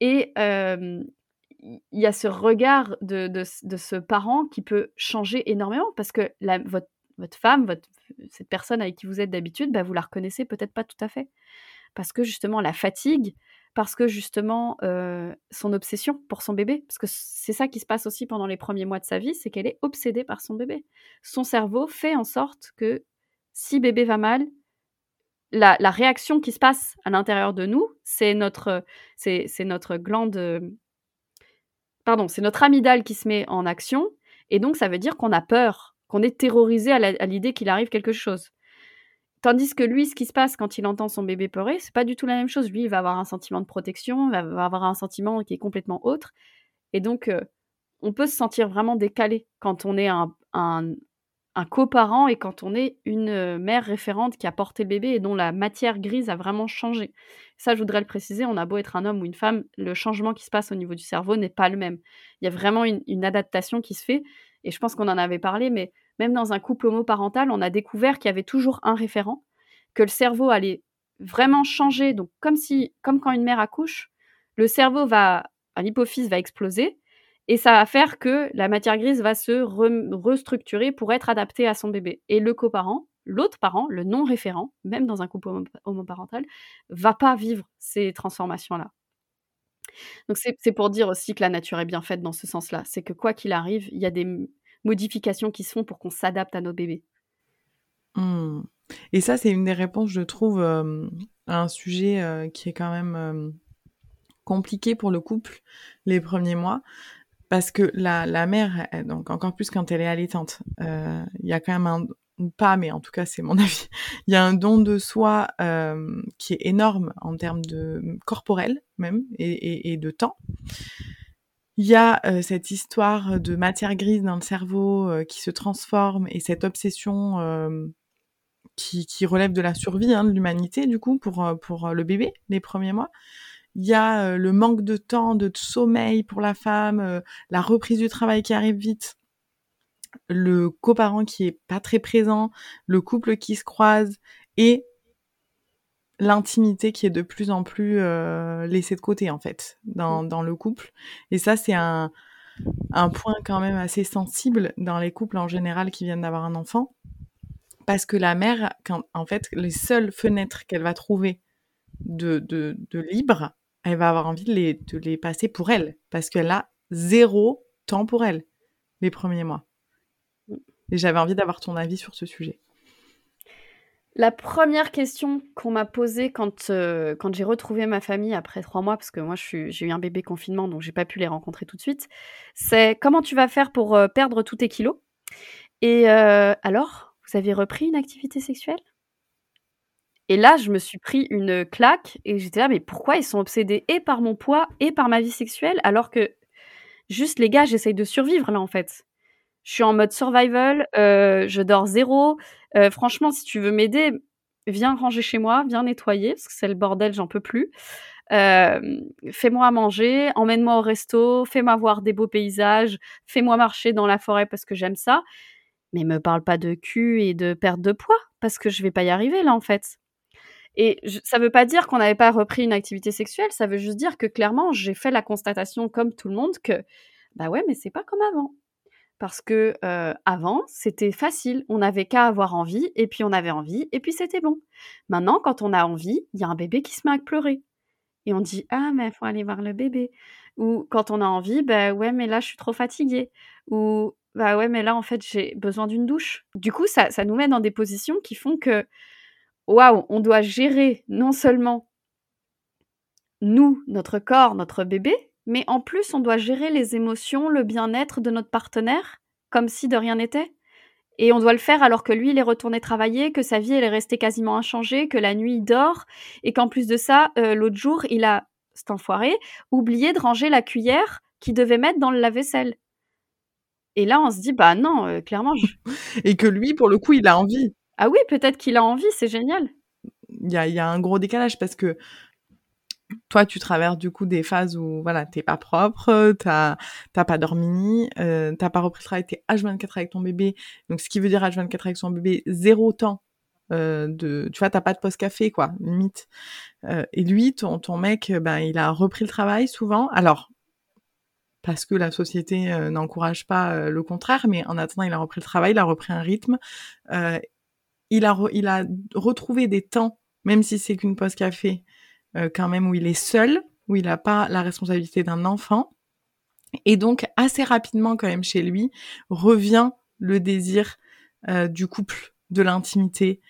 Et il y a ce regard de, ce parent qui peut changer énormément, parce que votre, femme, votre, cette personne avec qui vous êtes d'habitude, bah, vous la reconnaissez peut-être pas tout à fait. Parce que justement, la fatigue, parce que justement, son obsession pour son bébé, parce que c'est ça qui se passe aussi pendant les premiers mois de sa vie, c'est qu'elle est obsédée par son bébé. Son cerveau fait en sorte que si bébé va mal, la, réaction qui se passe à l'intérieur de nous, c'est notre, c'est, notre glande, pardon, c'est notre amygdale qui se met en action, et donc ça veut dire qu'on a peur, qu'on est terrorisé à l'idée qu'il arrive quelque chose. Tandis que lui, ce qui se passe quand il entend son bébé pleurer, c'est pas du tout la même chose. Lui, il va avoir un sentiment de protection, il va avoir un sentiment qui est complètement autre. Et donc, euh, on peut se sentir vraiment décalé quand on est un, coparent et quand on est une euh, mère référente qui a porté le bébé et dont la matière grise a vraiment changé. Ça, je voudrais le préciser, on a beau être un homme ou une femme, le changement qui se passe au niveau du cerveau n'est pas le même. Il y a vraiment une adaptation qui se fait. Et je pense qu'on en avait parlé, mais même dans un couple homoparental, on a découvert qu'il y avait toujours un référent, que le cerveau allait vraiment changer. Donc, comme si, comme quand une mère accouche, le cerveau va, l'hypophyse va exploser et ça va faire que la matière grise va se restructurer pour être adaptée à son bébé. Et le coparent, l'autre parent, le non référent, même dans un couple homoparental, va pas vivre ces transformations-là. Donc c'est pour dire aussi que la nature est bien faite dans ce sens-là. C'est que quoi qu'il arrive, il y a des modifications qui se font pour qu'on s'adapte à nos bébés. Mmh. Et ça, c'est une des réponses, je trouve, à un sujet qui est quand même compliqué pour le couple les premiers mois. Parce que la, la mère, donc encore plus quand elle est allaitante, il y a quand même un, ou pas, mais en tout cas c'est mon [LAUGHS] avis, il y a un don de soi qui est énorme en termes de corporel même et de temps. Il y a euh, cette histoire de matière grise dans le cerveau euh, qui se transforme et cette obsession euh, qui, qui, relève de la survie hein, de l'humanité, du coup, pour, pour le bébé, les premiers mois. Il y a le manque de temps, de sommeil pour la femme, la reprise du travail qui arrive vite, le coparent qui est pas très présent, le couple qui se croise et l'intimité qui est de plus en plus euh, laissée de côté en fait dans, dans le couple. Et ça c'est un, un point quand même assez sensible dans les couples en général qui viennent d'avoir un enfant. Parce que la mère quand en fait les seules fenêtres qu'elle va trouver de, de, de, libre elle va avoir envie de les, de les passer pour elle. Parce qu'elle a zéro temps pour elle les premiers mois. Et j'avais envie d'avoir ton avis sur ce sujet la première question qu'on m'a posée quand, euh, quand j'ai retrouvé ma famille après trois mois, parce que moi j'ai eu un bébé confinement, donc j'ai pas pu les rencontrer tout de suite, c'est comment tu vas faire pour euh, perdre tous tes kilos? Et euh, alors, vous avez repris une activité sexuelle? Et là, je me suis pris une claque et j'étais là, mais pourquoi ils sont obsédés et par mon poids et par ma vie sexuelle alors que juste les gars, j'essaye de survivre là en fait? Je suis en mode survival, je dors zéro, euh, franchement, si tu veux m'aider, viens ranger chez moi, viens nettoyer, parce que c'est le bordel, j'en peux plus. Euh, fais-moi manger, emmène-moi au resto, fais-moi voir des beaux paysages, fais-moi marcher dans la forêt parce que j'aime ça. Mais me parle pas de cul et de perte de poids, parce que je vais pas y arriver là en fait. Et ça veut pas dire qu'on n'avait pas repris une activité sexuelle, ça veut juste dire que clairement, j'ai fait la constatation comme tout le monde que bah ouais, mais c'est pas comme avant. Parce que avant, c'était facile, on n'avait qu'à avoir envie, et puis on avait envie, et puis c'était bon. Maintenant, quand on a envie, il y a un bébé qui se met à pleurer. Et on dit Ah, mais faut aller voir le bébé. Ou quand on a envie, bah ouais, mais là, je suis trop fatiguée. Ou bah ouais, mais là, en fait, j'ai besoin d'une douche. Du coup, ça, ça nous met dans des positions qui font que, waouh, on doit gérer non seulement nous, notre corps, notre bébé, mais en plus, on doit gérer les émotions, le bien-être de notre partenaire, comme si de rien n'était. Et on doit le faire alors que lui, il est retourné travailler, que sa vie, elle est restée quasiment inchangée, que la nuit, il dort, et qu'en plus de ça, euh, l'autre jour, il a, cet enfoiré, oublié de ranger la cuillère qu'il devait mettre dans le lave-vaisselle. Et là, on se dit, bah non, euh, clairement. [LAUGHS] et que lui, pour le coup, il a envie. Ah oui, peut-être qu'il a envie, c'est génial. Il y a, y a, un gros décalage parce que toi, tu traverses du coup des phases où voilà, t'es pas propre, t'as t'as pas dormi, euh, t'as pas repris le travail, t'es H24 avec ton bébé. Donc, ce qui veut dire H24 avec son bébé, zéro temps euh, de, tu vois, t'as pas de post café quoi, limite. Euh, et lui, ton ton mec, ben il a repris le travail souvent. Alors parce que la société euh, n'encourage pas euh, le contraire, mais en attendant, il a repris le travail, il a repris un rythme. Euh, il a il a retrouvé des temps, même si c'est qu'une pause café euh, quand même où il est seul, où il n'a pas la responsabilité d'un enfant. Et donc, assez rapidement, quand même, chez lui, revient le désir euh, du couple, de l'intimité,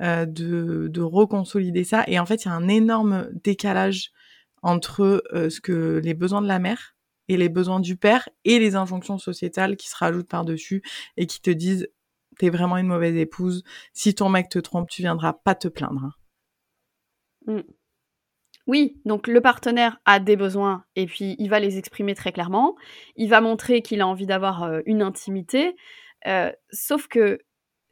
euh, de, de reconsolider ça. Et en fait, il y a un énorme décalage entre euh, ce que les besoins de la mère et les besoins du père et les injonctions sociétales qui se rajoutent par-dessus et qui te disent t'es vraiment une mauvaise épouse. Si ton mec te trompe, tu viendras pas te plaindre. Mm. Oui, donc le partenaire a des besoins et puis il va les exprimer très clairement. Il va montrer qu'il a envie d'avoir euh, une intimité. Euh, sauf que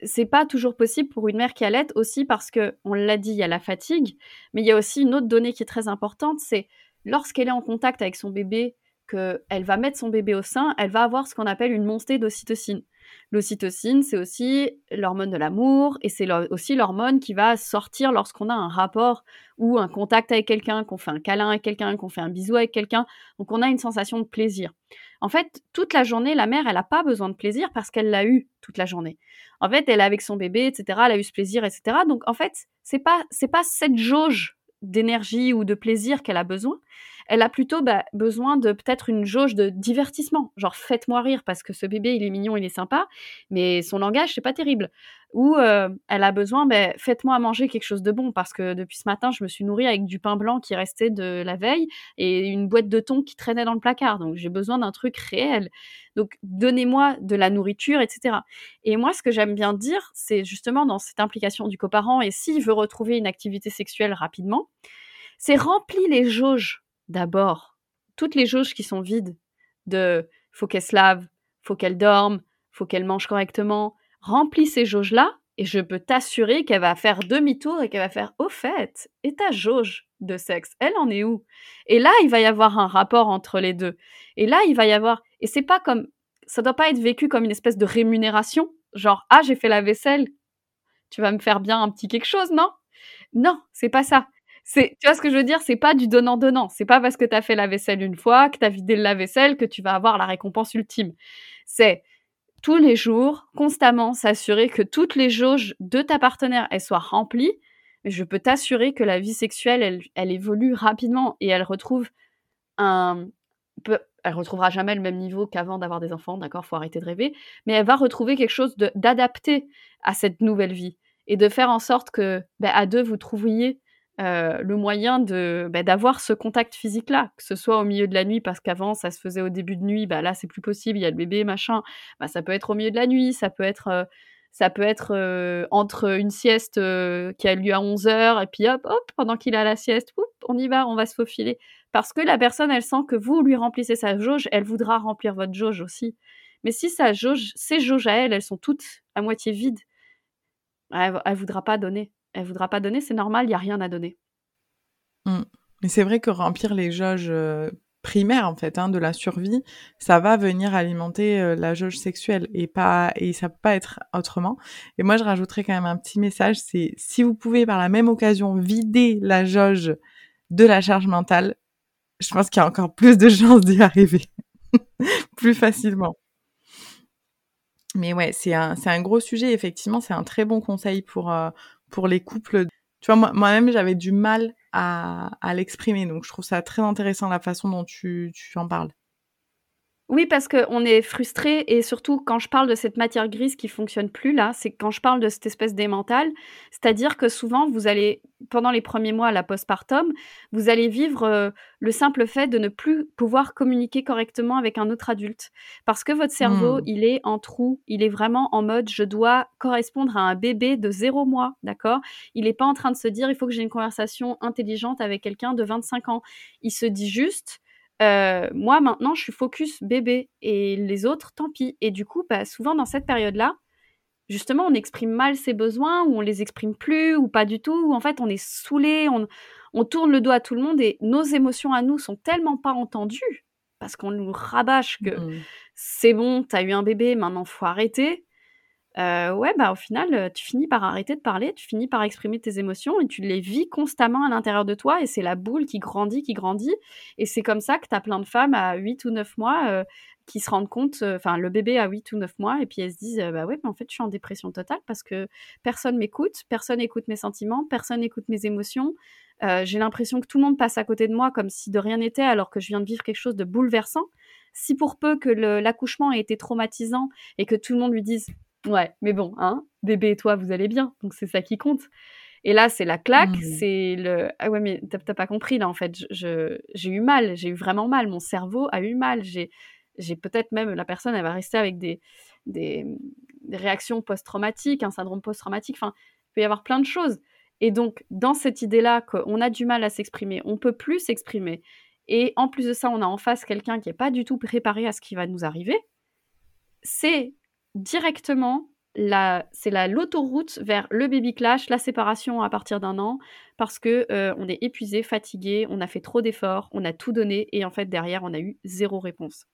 c'est pas toujours possible pour une mère qui allait aussi parce que, on l'a dit, il y a la fatigue, mais il y a aussi une autre donnée qui est très importante, c'est lorsqu'elle est en contact avec son bébé, qu'elle va mettre son bébé au sein, elle va avoir ce qu'on appelle une montée d'ocytocine. L'ocytocine, c'est aussi l'hormone de l'amour et c'est aussi l'hormone qui va sortir lorsqu'on a un rapport ou un contact avec quelqu'un, qu'on fait un câlin avec quelqu'un, qu'on fait un bisou avec quelqu'un. Donc on a une sensation de plaisir. En fait, toute la journée, la mère, elle n'a pas besoin de plaisir parce qu'elle l'a eu toute la journée. En fait, elle est avec son bébé, etc. Elle a eu ce plaisir, etc. Donc en fait, c'est pas c'est pas cette jauge d'énergie ou de plaisir qu'elle a besoin, elle a plutôt bah, besoin de peut-être une jauge de divertissement, genre faites-moi rire parce que ce bébé il est mignon, il est sympa, mais son langage c'est pas terrible. Ou euh, elle a besoin, bah, faites-moi manger quelque chose de bon parce que depuis ce matin je me suis nourrie avec du pain blanc qui restait de la veille et une boîte de thon qui traînait dans le placard, donc j'ai besoin d'un truc réel. Donc donnez-moi de la nourriture, etc. Et moi ce que j'aime bien dire, c'est justement dans cette implication du coparent et s'il veut retrouver une activité sexuelle rapidement, c'est remplir les jauges d'abord toutes les jauges qui sont vides de faut qu'elle se lave, faut qu'elle dorme, faut qu'elle mange correctement, remplis ces jauges-là et je peux t'assurer qu'elle va faire demi-tour et qu'elle va faire au fait, et ta jauge de sexe, elle en est où? Et là, il va y avoir un rapport entre les deux. Et là, il va y avoir et c'est pas comme ça doit pas être vécu comme une espèce de rémunération, genre ah, j'ai fait la vaisselle, tu vas me faire bien un petit quelque chose, non? Non, c'est pas ça. C'est, tu vois ce que je veux dire? C'est pas du donnant-donnant. C'est pas parce que tu as fait la vaisselle une fois, que tu as vidé le lave-vaisselle, que tu vas avoir la récompense ultime. C'est tous les jours, constamment s'assurer que toutes les jauges de ta partenaire, elles soient remplies. Mais je peux t'assurer que la vie sexuelle, elle, elle évolue rapidement et elle retrouve un... elle retrouvera jamais le même niveau qu'avant d'avoir des enfants, d'accord? Faut arrêter de rêver. Mais elle va retrouver quelque chose d'adapté à cette nouvelle vie et de faire en sorte que, ben, à deux, vous trouviez euh, le moyen de bah, d'avoir ce contact physique là que ce soit au milieu de la nuit parce qu'avant ça se faisait au début de nuit bah là c'est plus possible il y a le bébé machin. Bah ça peut être au milieu de la nuit ça peut être euh, ça peut être euh, entre une sieste qui a lieu à 11 heures et puis hop hop pendant qu'il a la sieste on y va on va se faufiler. Parce que la personne elle sent que vous lui remplissez sa jauge elle voudra remplir votre jauge aussi. Mais si sa jauge ses jauges à elle elles sont toutes à moitié vides elle, elle voudra pas donner elle voudra pas donner, c'est normal, il y a rien à donner. Mmh. Mais c'est vrai que remplir les jauges euh, primaire en fait, hein, de la survie, ça va venir alimenter la jauge sexuelle et pas et ça peut pas être autrement. Et moi, je rajouterais quand même un petit message, c'est si vous pouvez par la même occasion vider la jauge de la charge mentale, je pense qu'il y a encore plus de chances d'y arriver [LAUGHS] plus facilement. Mais ouais, c'est un, c'est un gros sujet. Effectivement, c'est un très bon conseil pour, pour les couples. Tu vois, moi, moi-même, j'avais du mal à, à l'exprimer. Donc, je trouve ça très intéressant la façon dont tu, tu en parles. Oui, parce qu'on est frustré et surtout quand je parle de cette matière grise qui fonctionne plus là, c'est quand je parle de cette espèce d'émental, c'est-à-dire que souvent vous allez pendant les premiers mois à la postpartum, vous allez vivre euh, le simple fait de ne plus pouvoir communiquer correctement avec un autre adulte parce que votre cerveau, mmh. il est en trou, il est vraiment en mode je dois correspondre à un bébé de zéro mois, d'accord? Il n'est pas en train de se dire il faut que j'ai une conversation intelligente avec quelqu'un de 25 ans. Il se dit juste euh, moi maintenant je suis focus bébé et les autres tant pis. Et du coup, bah, souvent dans cette période-là, justement, on exprime mal ses besoins ou on les exprime plus ou pas du tout. Ou en fait, on est saoulé, on, on tourne le dos à tout le monde et nos émotions à nous sont tellement pas entendues parce qu'on nous rabâche que mmh. c'est bon, t'as eu un bébé, maintenant faut arrêter. Ouais, bah, au final, tu finis par arrêter de parler, tu finis par exprimer tes émotions et tu les vis constamment à l'intérieur de toi et c'est la boule qui grandit, qui grandit et c'est comme ça que tu as plein de femmes à 8 ou 9 mois, qui se rendent compte, enfin, le bébé a 8 ou 9 mois et puis elles se disent: «Bah, ouais, mais en fait, je suis en dépression totale parce que personne m'écoute, personne écoute mes sentiments, personne écoute mes émotions. j'ai l'impression que tout le monde passe à côté de moi comme si de rien n'était alors que je viens de vivre quelque chose de bouleversant». Si pour peu que l'accouchement ait été traumatisant et que tout le monde lui dise: Ouais, mais bon, hein, bébé et toi, vous allez bien, donc c'est ça qui compte. Et là, c'est la claque, mmh. c'est le ah ouais, mais t'as pas compris là en fait. Je, j'ai eu mal, j'ai eu vraiment mal. Mon cerveau a eu mal. J'ai, j'ai peut-être même la personne, elle va rester avec des, des, des réactions post-traumatiques, un syndrome post-traumatique. Enfin, il peut y avoir plein de choses. Et donc, dans cette idée-là qu'on a du mal à s'exprimer, on peut plus s'exprimer. Et en plus de ça, on a en face quelqu'un qui n'est pas du tout préparé à ce qui va nous arriver. C'est directement, c'est la l'autoroute vers le baby clash, la séparation à partir d'un an, parce que euh, on est épuisé, fatigué, on a fait trop d'efforts, on a tout donné, et en fait derrière on a eu zéro réponse.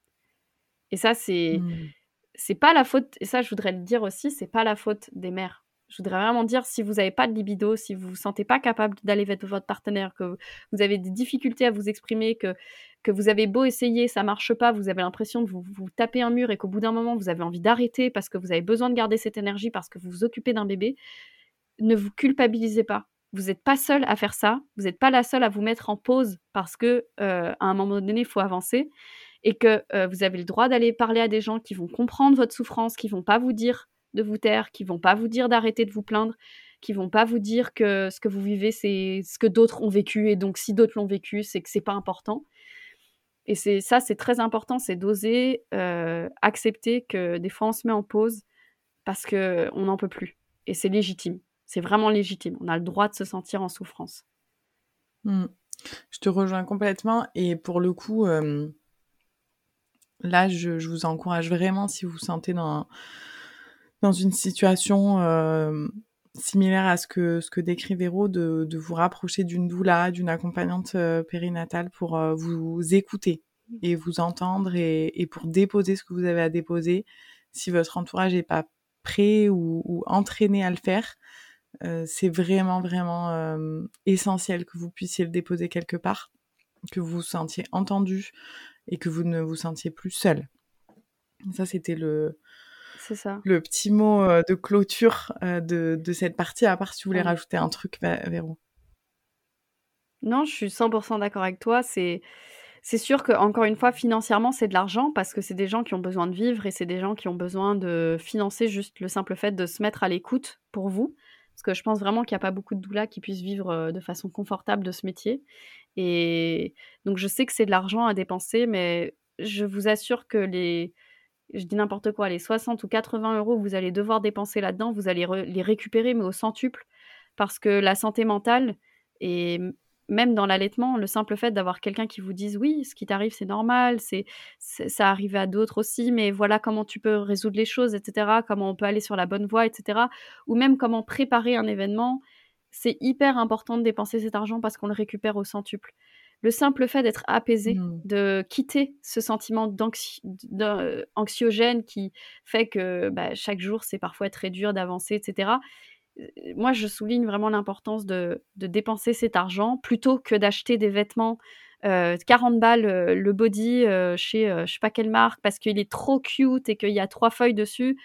Et ça c'est mmh. c'est pas la faute, et ça je voudrais le dire aussi, c'est pas la faute des mères. Je voudrais vraiment dire, si vous n'avez pas de libido, si vous vous sentez pas capable d'aller vers votre partenaire, que vous avez des difficultés à vous exprimer, que vous avez beau essayer, ça marche pas, vous avez l'impression de vous, vous taper un mur et qu'au bout d'un moment, vous avez envie d'arrêter parce que vous avez besoin de garder cette énergie parce que vous vous occupez d'un bébé, ne vous culpabilisez pas. Vous n'êtes pas seul à faire ça, vous n'êtes pas la seule à vous mettre en pause parce que euh, un moment donné, il faut avancer et que euh, vous avez le droit d'aller parler à des gens qui vont comprendre votre souffrance, qui vont pas vous dire de vous taire, qui vont pas vous dire d'arrêter de vous plaindre, qui vont pas vous dire que ce que vous vivez c'est ce que d'autres ont vécu et donc si d'autres l'ont vécu, c'est que c'est pas important. Et c'est ça, c'est très important, c'est d'oser euh, accepter que des fois on se met en pause parce que on n'en peut plus. Et c'est légitime. C'est vraiment légitime. On a le droit de se sentir en souffrance. Mmh. Je te rejoins complètement. Et pour le coup, euh, là, je, vous encourage vraiment si vous vous sentez dans, dans une situation euh, similaire à ce que, ce que décrit Véro, de, vous rapprocher d'une doula, d'une accompagnante euh, périnatale pour euh, vous écouter et vous entendre et, pour déposer ce que vous avez à déposer. Si votre entourage n'est pas prêt ou, entraîné à le faire, c'est vraiment, vraiment essentiel que vous puissiez le déposer quelque part, que vous vous sentiez entendu et que vous ne vous sentiez plus seul. Ça, c'était le, ça. Le petit mot euh, de clôture euh, de, de, cette partie, à part si vous voulez rajouter un truc, Véro. Non, je suis 100% d'accord avec toi. C'est c'est sûr que encore une fois, financièrement, c'est de l'argent parce que c'est des gens qui ont besoin de vivre et c'est des gens qui ont besoin de financer juste le simple fait de se mettre à l'écoute pour vous. Parce que je pense vraiment qu'il n'y a pas beaucoup de doulas qui puissent vivre euh, de façon confortable de ce métier. Et donc, je sais que c'est de l'argent à dépenser, mais je vous assure que les, je dis n'importe quoi, les 60 ou 80 euros que vous allez devoir dépenser là-dedans, vous allez les récupérer, mais au centuple, parce que la santé mentale, et même dans l'allaitement, le simple fait d'avoir quelqu'un qui vous dise oui, ce qui t'arrive, c'est normal, c'est, ça arrive à d'autres aussi, mais voilà comment tu peux résoudre les choses, etc., comment on peut aller sur la bonne voie, etc., ou même comment préparer un événement, c'est hyper important de dépenser cet argent parce qu'on le récupère au centuple. Le simple fait d'être apaisé, Mmh. de quitter ce sentiment d'anxi anxiogène qui fait que, bah, chaque jour, c'est parfois très dur d'avancer et cetera. Heu, moi, je souligne vraiment l'importance de de dépenser cet argent plutôt que d'acheter des vêtements, heu, 40 balles, heu, le body, chez, je sais pas quelle marque parce qu'il est trop cute et qu'il y a 3 feuilles dessus.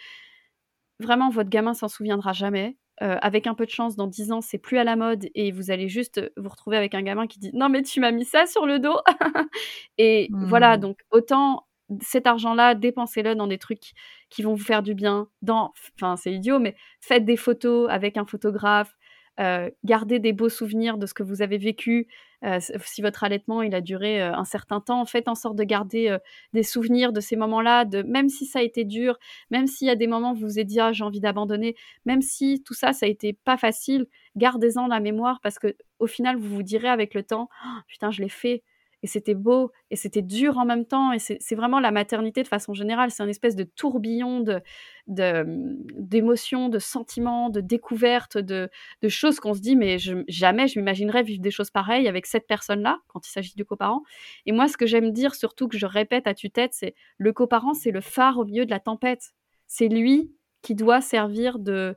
Vraiment, votre gamin s'en souviendra jamais. Heu, avec un peu de chance, dans 10 ans, c'est plus à la mode et vous allez juste, heu, vous retrouver avec un gamin qui dit: «Non mais tu m'as mis ça sur le dos!» [LAUGHS] et voilà, Mmh. donc autant cet argent-là, dépensez-le dans des trucs qui vont vous faire du bien, dans enfin, c'est idiot, mais faites des photos avec un photographe, heu, gardez des beaux souvenirs de ce que vous avez vécu. Heu, s si votre allaitement, il a duré, heu, un certain temps, faites en sorte de garder, heu, des souvenirs de ces moments-là, de même si ça a été dur, même s'il y a des moments où vous vous êtes dit: «Ah, j'ai envie d'abandonner», même si tout ça, ça a été pas facile, gardez-en la mémoire parce qu'au final, vous vous direz avec le temps: «Han, putain, je l'ai fait et c'était beau et c'était dur en même temps» et c'est vraiment la maternité de façon générale, c'est un espèce de tourbillon de de, mmh, d'émotions, de sentiments, de découvertes, de de choses qu'on se dit: «Mais jamais je m'imaginerais vivre des choses pareilles avec cette personne-là», quand il s'agit du coparent et moi, ce que j'aime dire surtout, que je répète à tue-tête, c'est: «Le coparent, c'est le phare au milieu de la tempête». C'est lui qui doit servir de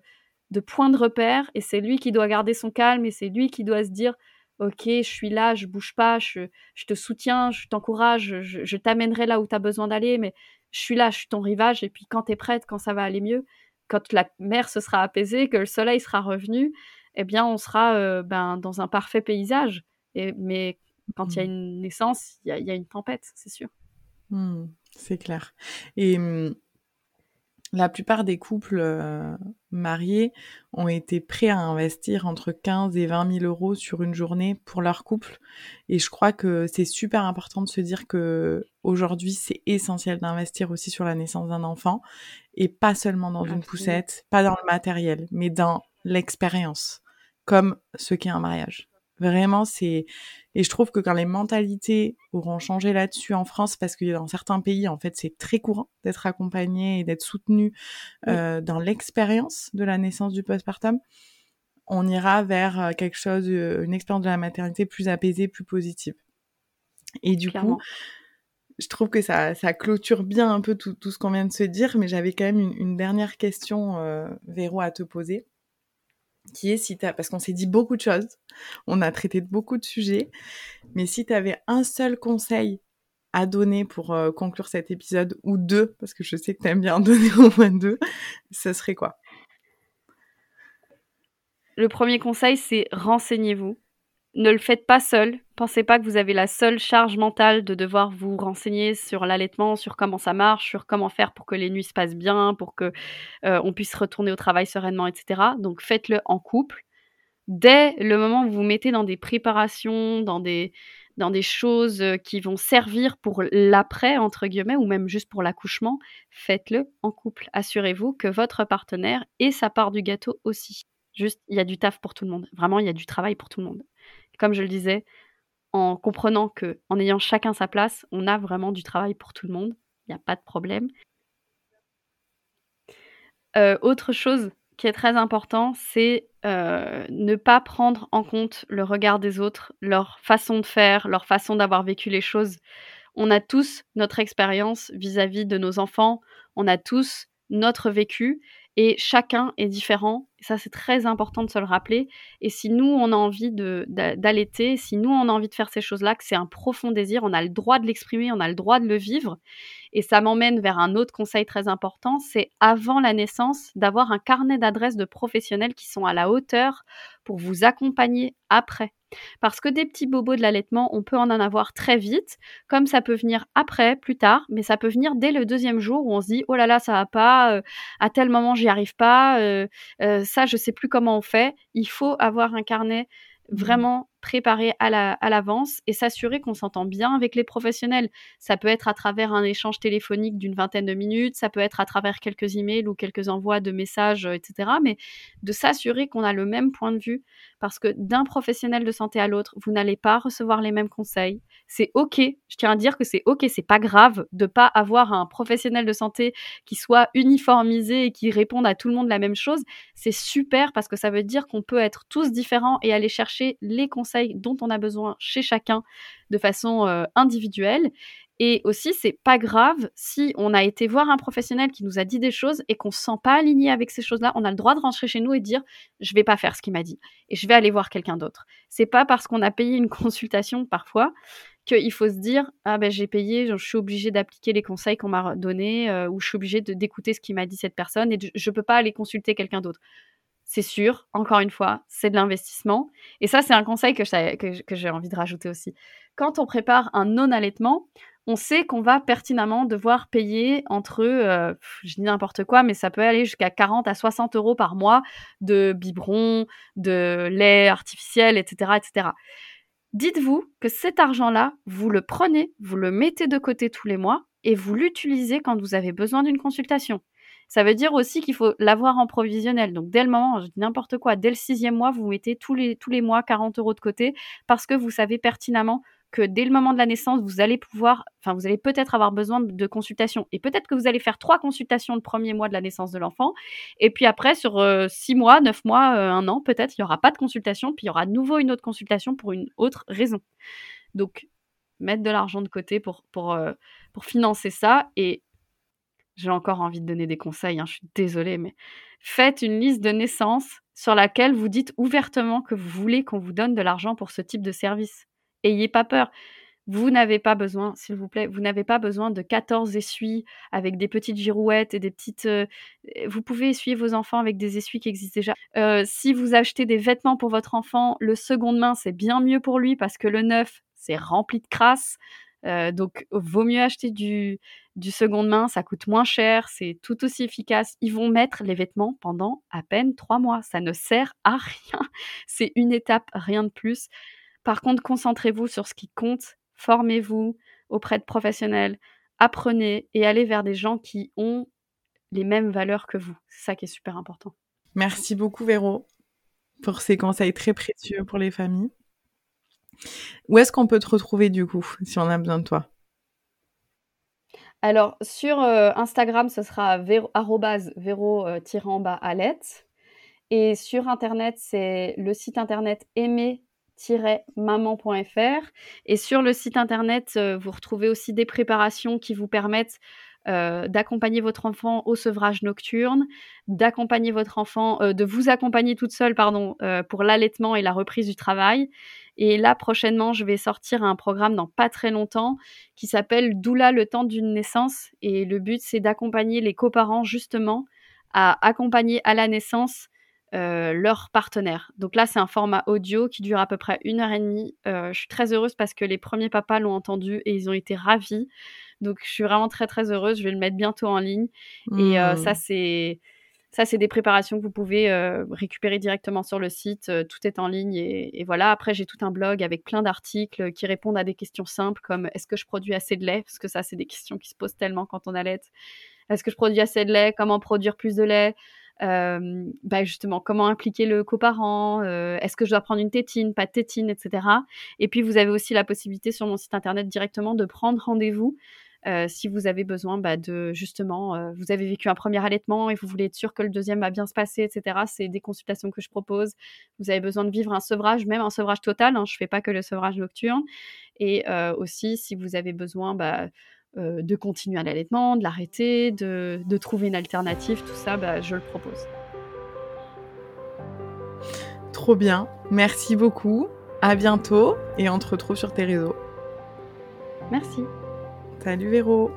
de point de repère et c'est lui qui doit garder son calme et c'est lui qui doit se dire: «OK, je suis là, je bouge pas, je je te soutiens, je t'encourage, je je t'amènerai là où tu as besoin d'aller, mais je suis là, je suis ton rivage et puis quand tu es prête, quand ça va aller mieux, quand la mer se sera apaisée, que le soleil sera revenu et bien, on sera, heu, ben, dans un parfait paysage» et mais quand il y a Mmh. une naissance, il y a il y a une tempête, c'est sûr. Mmh, c'est clair et mmh la plupart des couples, heu, mariés ont été prêts à investir entre 15 et 20 000 € sur une journée pour leur couple et je crois que c'est super important de se dire qu'aujourd'hui, c'est essentiel d'investir aussi sur la naissance d'un enfant et pas seulement dans une poussette, pas dans le matériel, mais dans l'expérience, comme ce qu'est un mariage. Vraiment, c'est et je trouve que quand les mentalités auront changé là-dessus en France, parce que dans certains pays, en fait, c'est très courant d'être accompagné et d'être soutenu, Oui. heu, dans l'expérience de la naissance du postpartum, on ira vers, heu, quelque chose, heu, une expérience de la maternité plus apaisée, plus positive. Et du coup, je trouve que ça ça clôture bien un peu tout tout ce qu'on vient de se dire, mais j'avais quand même une une dernière question, Véro, à te poser qui est si tu parce qu'on s'est dit beaucoup de choses, on a traité de beaucoup de sujets, mais si tu avais un seul conseil à donner pour, heu, conclure cet épisode ou 2, parce que je sais que tu aimes bien en [LAUGHS] donner au moins 2, ce serait quoi? Le 1er conseil, c'est renseignez-vous. Ne le faites pas seul. Pensez pas que vous avez la seule charge mentale de devoir vous renseigner sur l'allaitement, sur comment ça marche, sur comment faire pour que les nuits se passent bien, pour que, heu, on puisse retourner au travail sereinement et cetera. Donc faites-le en couple. Dès le moment où vous vous mettez dans des préparations, dans des dans des choses, heu, qui vont servir pour «l'après» entre guillemets ou même juste pour l'accouchement, faites-le en couple. Assurez-vous que votre partenaire ait sa part du gâteau aussi. Juste, il y a du taf pour tout le monde. Vraiment, il y a du travail pour tout le monde. Comme je le disais, en comprenant qu'en ayant chacun sa place, on a vraiment du travail pour tout le monde. Il y a pas de problème. Heu, autre chose qui est très important, c'est, heu, ne pas prendre en compte le regard des autres, leur façon de faire, leur façon d'avoir vécu les choses. On a tous notre expérience vis-à-vis de nos enfants, on a tous notre vécu et chacun est différent. Ça, c'est très important de se le rappeler et si nous, on a envie d'allaiter, si nous, on a envie de faire ces choses-là, que c'est un profond désir, on a le droit de l'exprimer, on a le droit de le vivre et ça m'emmène vers un autre conseil très important, c'est avant la naissance, d'avoir un carnet d'adresses de professionnels qui sont à la hauteur pour vous accompagner après. Parce que des petits bobos de l'allaitement, on peut en en avoir très vite, comme ça peut venir après, plus tard, mais ça peut venir dès le 2e jour où on se dit: «Oh là là, ça va pas, heu, à tel moment, j'y arrive pas, heu heu, ça, je sais plus comment on fait». Il faut avoir un carnet Mmh. vraiment préparé à l'a l'avance et s'assurer qu'on s'entend bien avec les professionnels. Ça peut être à travers un échange téléphonique d'une vingtaine de minutes, ça peut être à travers quelques emails ou quelques envois de messages, heu et cetera, mais de s'assurer qu'on a le même point de vue parce que d'un professionnel de santé à l'autre, vous n'allez pas recevoir les mêmes conseils. C'est OK, je tiens à dire que c'est OK, c'est pas grave de pas avoir un professionnel de santé qui soit uniformisé et qui réponde à tout le monde la même chose. C'est super parce que ça veut dire qu'on peut être tous différents et aller chercher les conseils dont on a besoin chez chacun de façon euh, individuelle. Et aussi, c'est pas grave si on a été voir un professionnel qui nous a dit des choses et qu'on se sent pas aligné avec ces choses-là. On a le droit de rentrer chez nous et dire je vais pas faire ce qu'il m'a dit et je vais aller voir quelqu'un d'autre. C'est pas parce qu'on a payé une [LAUGHS] consultation parfois qu'il faut se dire ah ben j'ai payé, je suis obligé d'appliquer les conseils qu'on m'a donnés euh, ou je suis obligé d'écouter ce qui m'a dit cette personne et je peux pas aller consulter quelqu'un d'autre. C'est sûr, encore une fois, c'est de l'investissement. Et ça, c'est un conseil que j'ai envie de rajouter aussi. Quand on prépare un non-allaitement, on sait qu'on va pertinemment devoir payer entre, euh, je dis n'importe quoi, mais ça peut aller jusqu'à 40 à 60 euros par mois de biberons, de lait artificiel, etc., etc. Dites-vous que cet argent-là, vous le prenez, vous le mettez de côté tous les mois et vous l'utilisez quand vous avez besoin d'une consultation. Ça veut dire aussi qu'il faut l'avoir en provisionnel. Donc dès le moment, je dis n'importe quoi, dès le sixième mois, vous mettez tous les, tous les mois 40 euros de côté parce que vous savez pertinemment que dès le moment de la naissance, vous allez pouvoir, enfin, vous allez peut-être avoir besoin de consultations. Et peut-être que vous allez faire trois consultations le premier mois de la naissance de l'enfant. Et puis après, sur euh, six mois, neuf mois, euh, un an, peut-être, il n'y aura pas de consultation. Puis il y aura de nouveau une autre consultation pour une autre raison. Donc, mettre de l'argent de côté pour, pour, euh, pour financer ça. Et j'ai encore envie de donner des conseils, hein, je suis désolée, mais faites une liste de naissance sur laquelle vous dites ouvertement que vous voulez qu'on vous donne de l'argent pour ce type de service. Ayez pas peur. Vous n'avez pas besoin, s'il vous plaît, vous n'avez pas besoin de 14 essuies avec des petites girouettes et des petites. Euh, vous pouvez essuyer vos enfants avec des essuies qui existent déjà. Euh, si vous achetez des vêtements pour votre enfant, le seconde main, c'est bien mieux pour lui parce que le neuf, c'est rempli de crasse. Euh, donc, vaut mieux acheter du, du seconde main, ça coûte moins cher, c'est tout aussi efficace. Ils vont mettre les vêtements pendant à peine trois mois. Ça ne sert à rien. [LAUGHS] C'est une étape, rien de plus. Par contre, concentrez-vous sur ce qui compte, formez-vous auprès de professionnels, apprenez et allez vers des gens qui ont les mêmes valeurs que vous. C'est ça qui est super important. Merci beaucoup Véro pour ces conseils très précieux pour les familles. Où est-ce qu'on peut te retrouver du coup si on a besoin de toi? Alors sur euh, Instagram, ce sera véro, véro euh. Et sur Internet, c'est le site internet aimer maman.fr. Et sur le site internet, euh, vous retrouvez aussi des préparations qui vous permettent euh, d'accompagner votre enfant au sevrage nocturne, d'accompagner votre enfant, euh, de vous accompagner toute seule, pardon, pour l'allaitement et la reprise du travail. Et là, prochainement, je vais sortir un programme dans pas très longtemps qui s'appelle Doula le temps d'une naissance. Et le but, c'est d'accompagner les coparents justement à accompagner à la naissance euh, leur partenaire. Donc là, c'est un format audio qui dure à peu près une heure et demie. Euh, je suis très heureuse parce que les premiers papas l'ont entendu et ils ont été ravis. Donc je suis vraiment très très heureuse. Je vais le mettre bientôt en ligne. Et euh, ça, mmh. c'est ça, c'est des préparations que vous pouvez récupérer directement sur le site. tout est en ligne et, voilà. Après, j'ai tout un blog avec plein d'articles qui répondent à des questions simples comme est-ce que je produis assez de lait? Parce que ça, c'est des questions qui se posent tellement quand on allait. Est-ce que je produis assez de lait? Comment produire plus de lait? Euh, bah justement comment impliquer le coparent, euh, est-ce que je dois prendre une tétine, pas de tétine, etc. Et puis vous avez aussi la possibilité sur mon site internet directement de prendre rendez-vous euh, si vous avez besoin bah, de justement, vous avez vécu un premier allaitement et vous voulez être sûr que le deuxième va bien se passer, etc. C'est des consultations que je propose. Vous avez besoin de vivre un sevrage, même un sevrage total. Hein, je fais pas que le sevrage nocturne. Et aussi, si vous avez besoin bah, euh, de continuer à l'allaitement, de l'arrêter, de, trouver une alternative, tout ça, bah, je le propose. Trop bien, merci beaucoup, à bientôt et on te retrouve sur tes réseaux. Merci. Salut Véro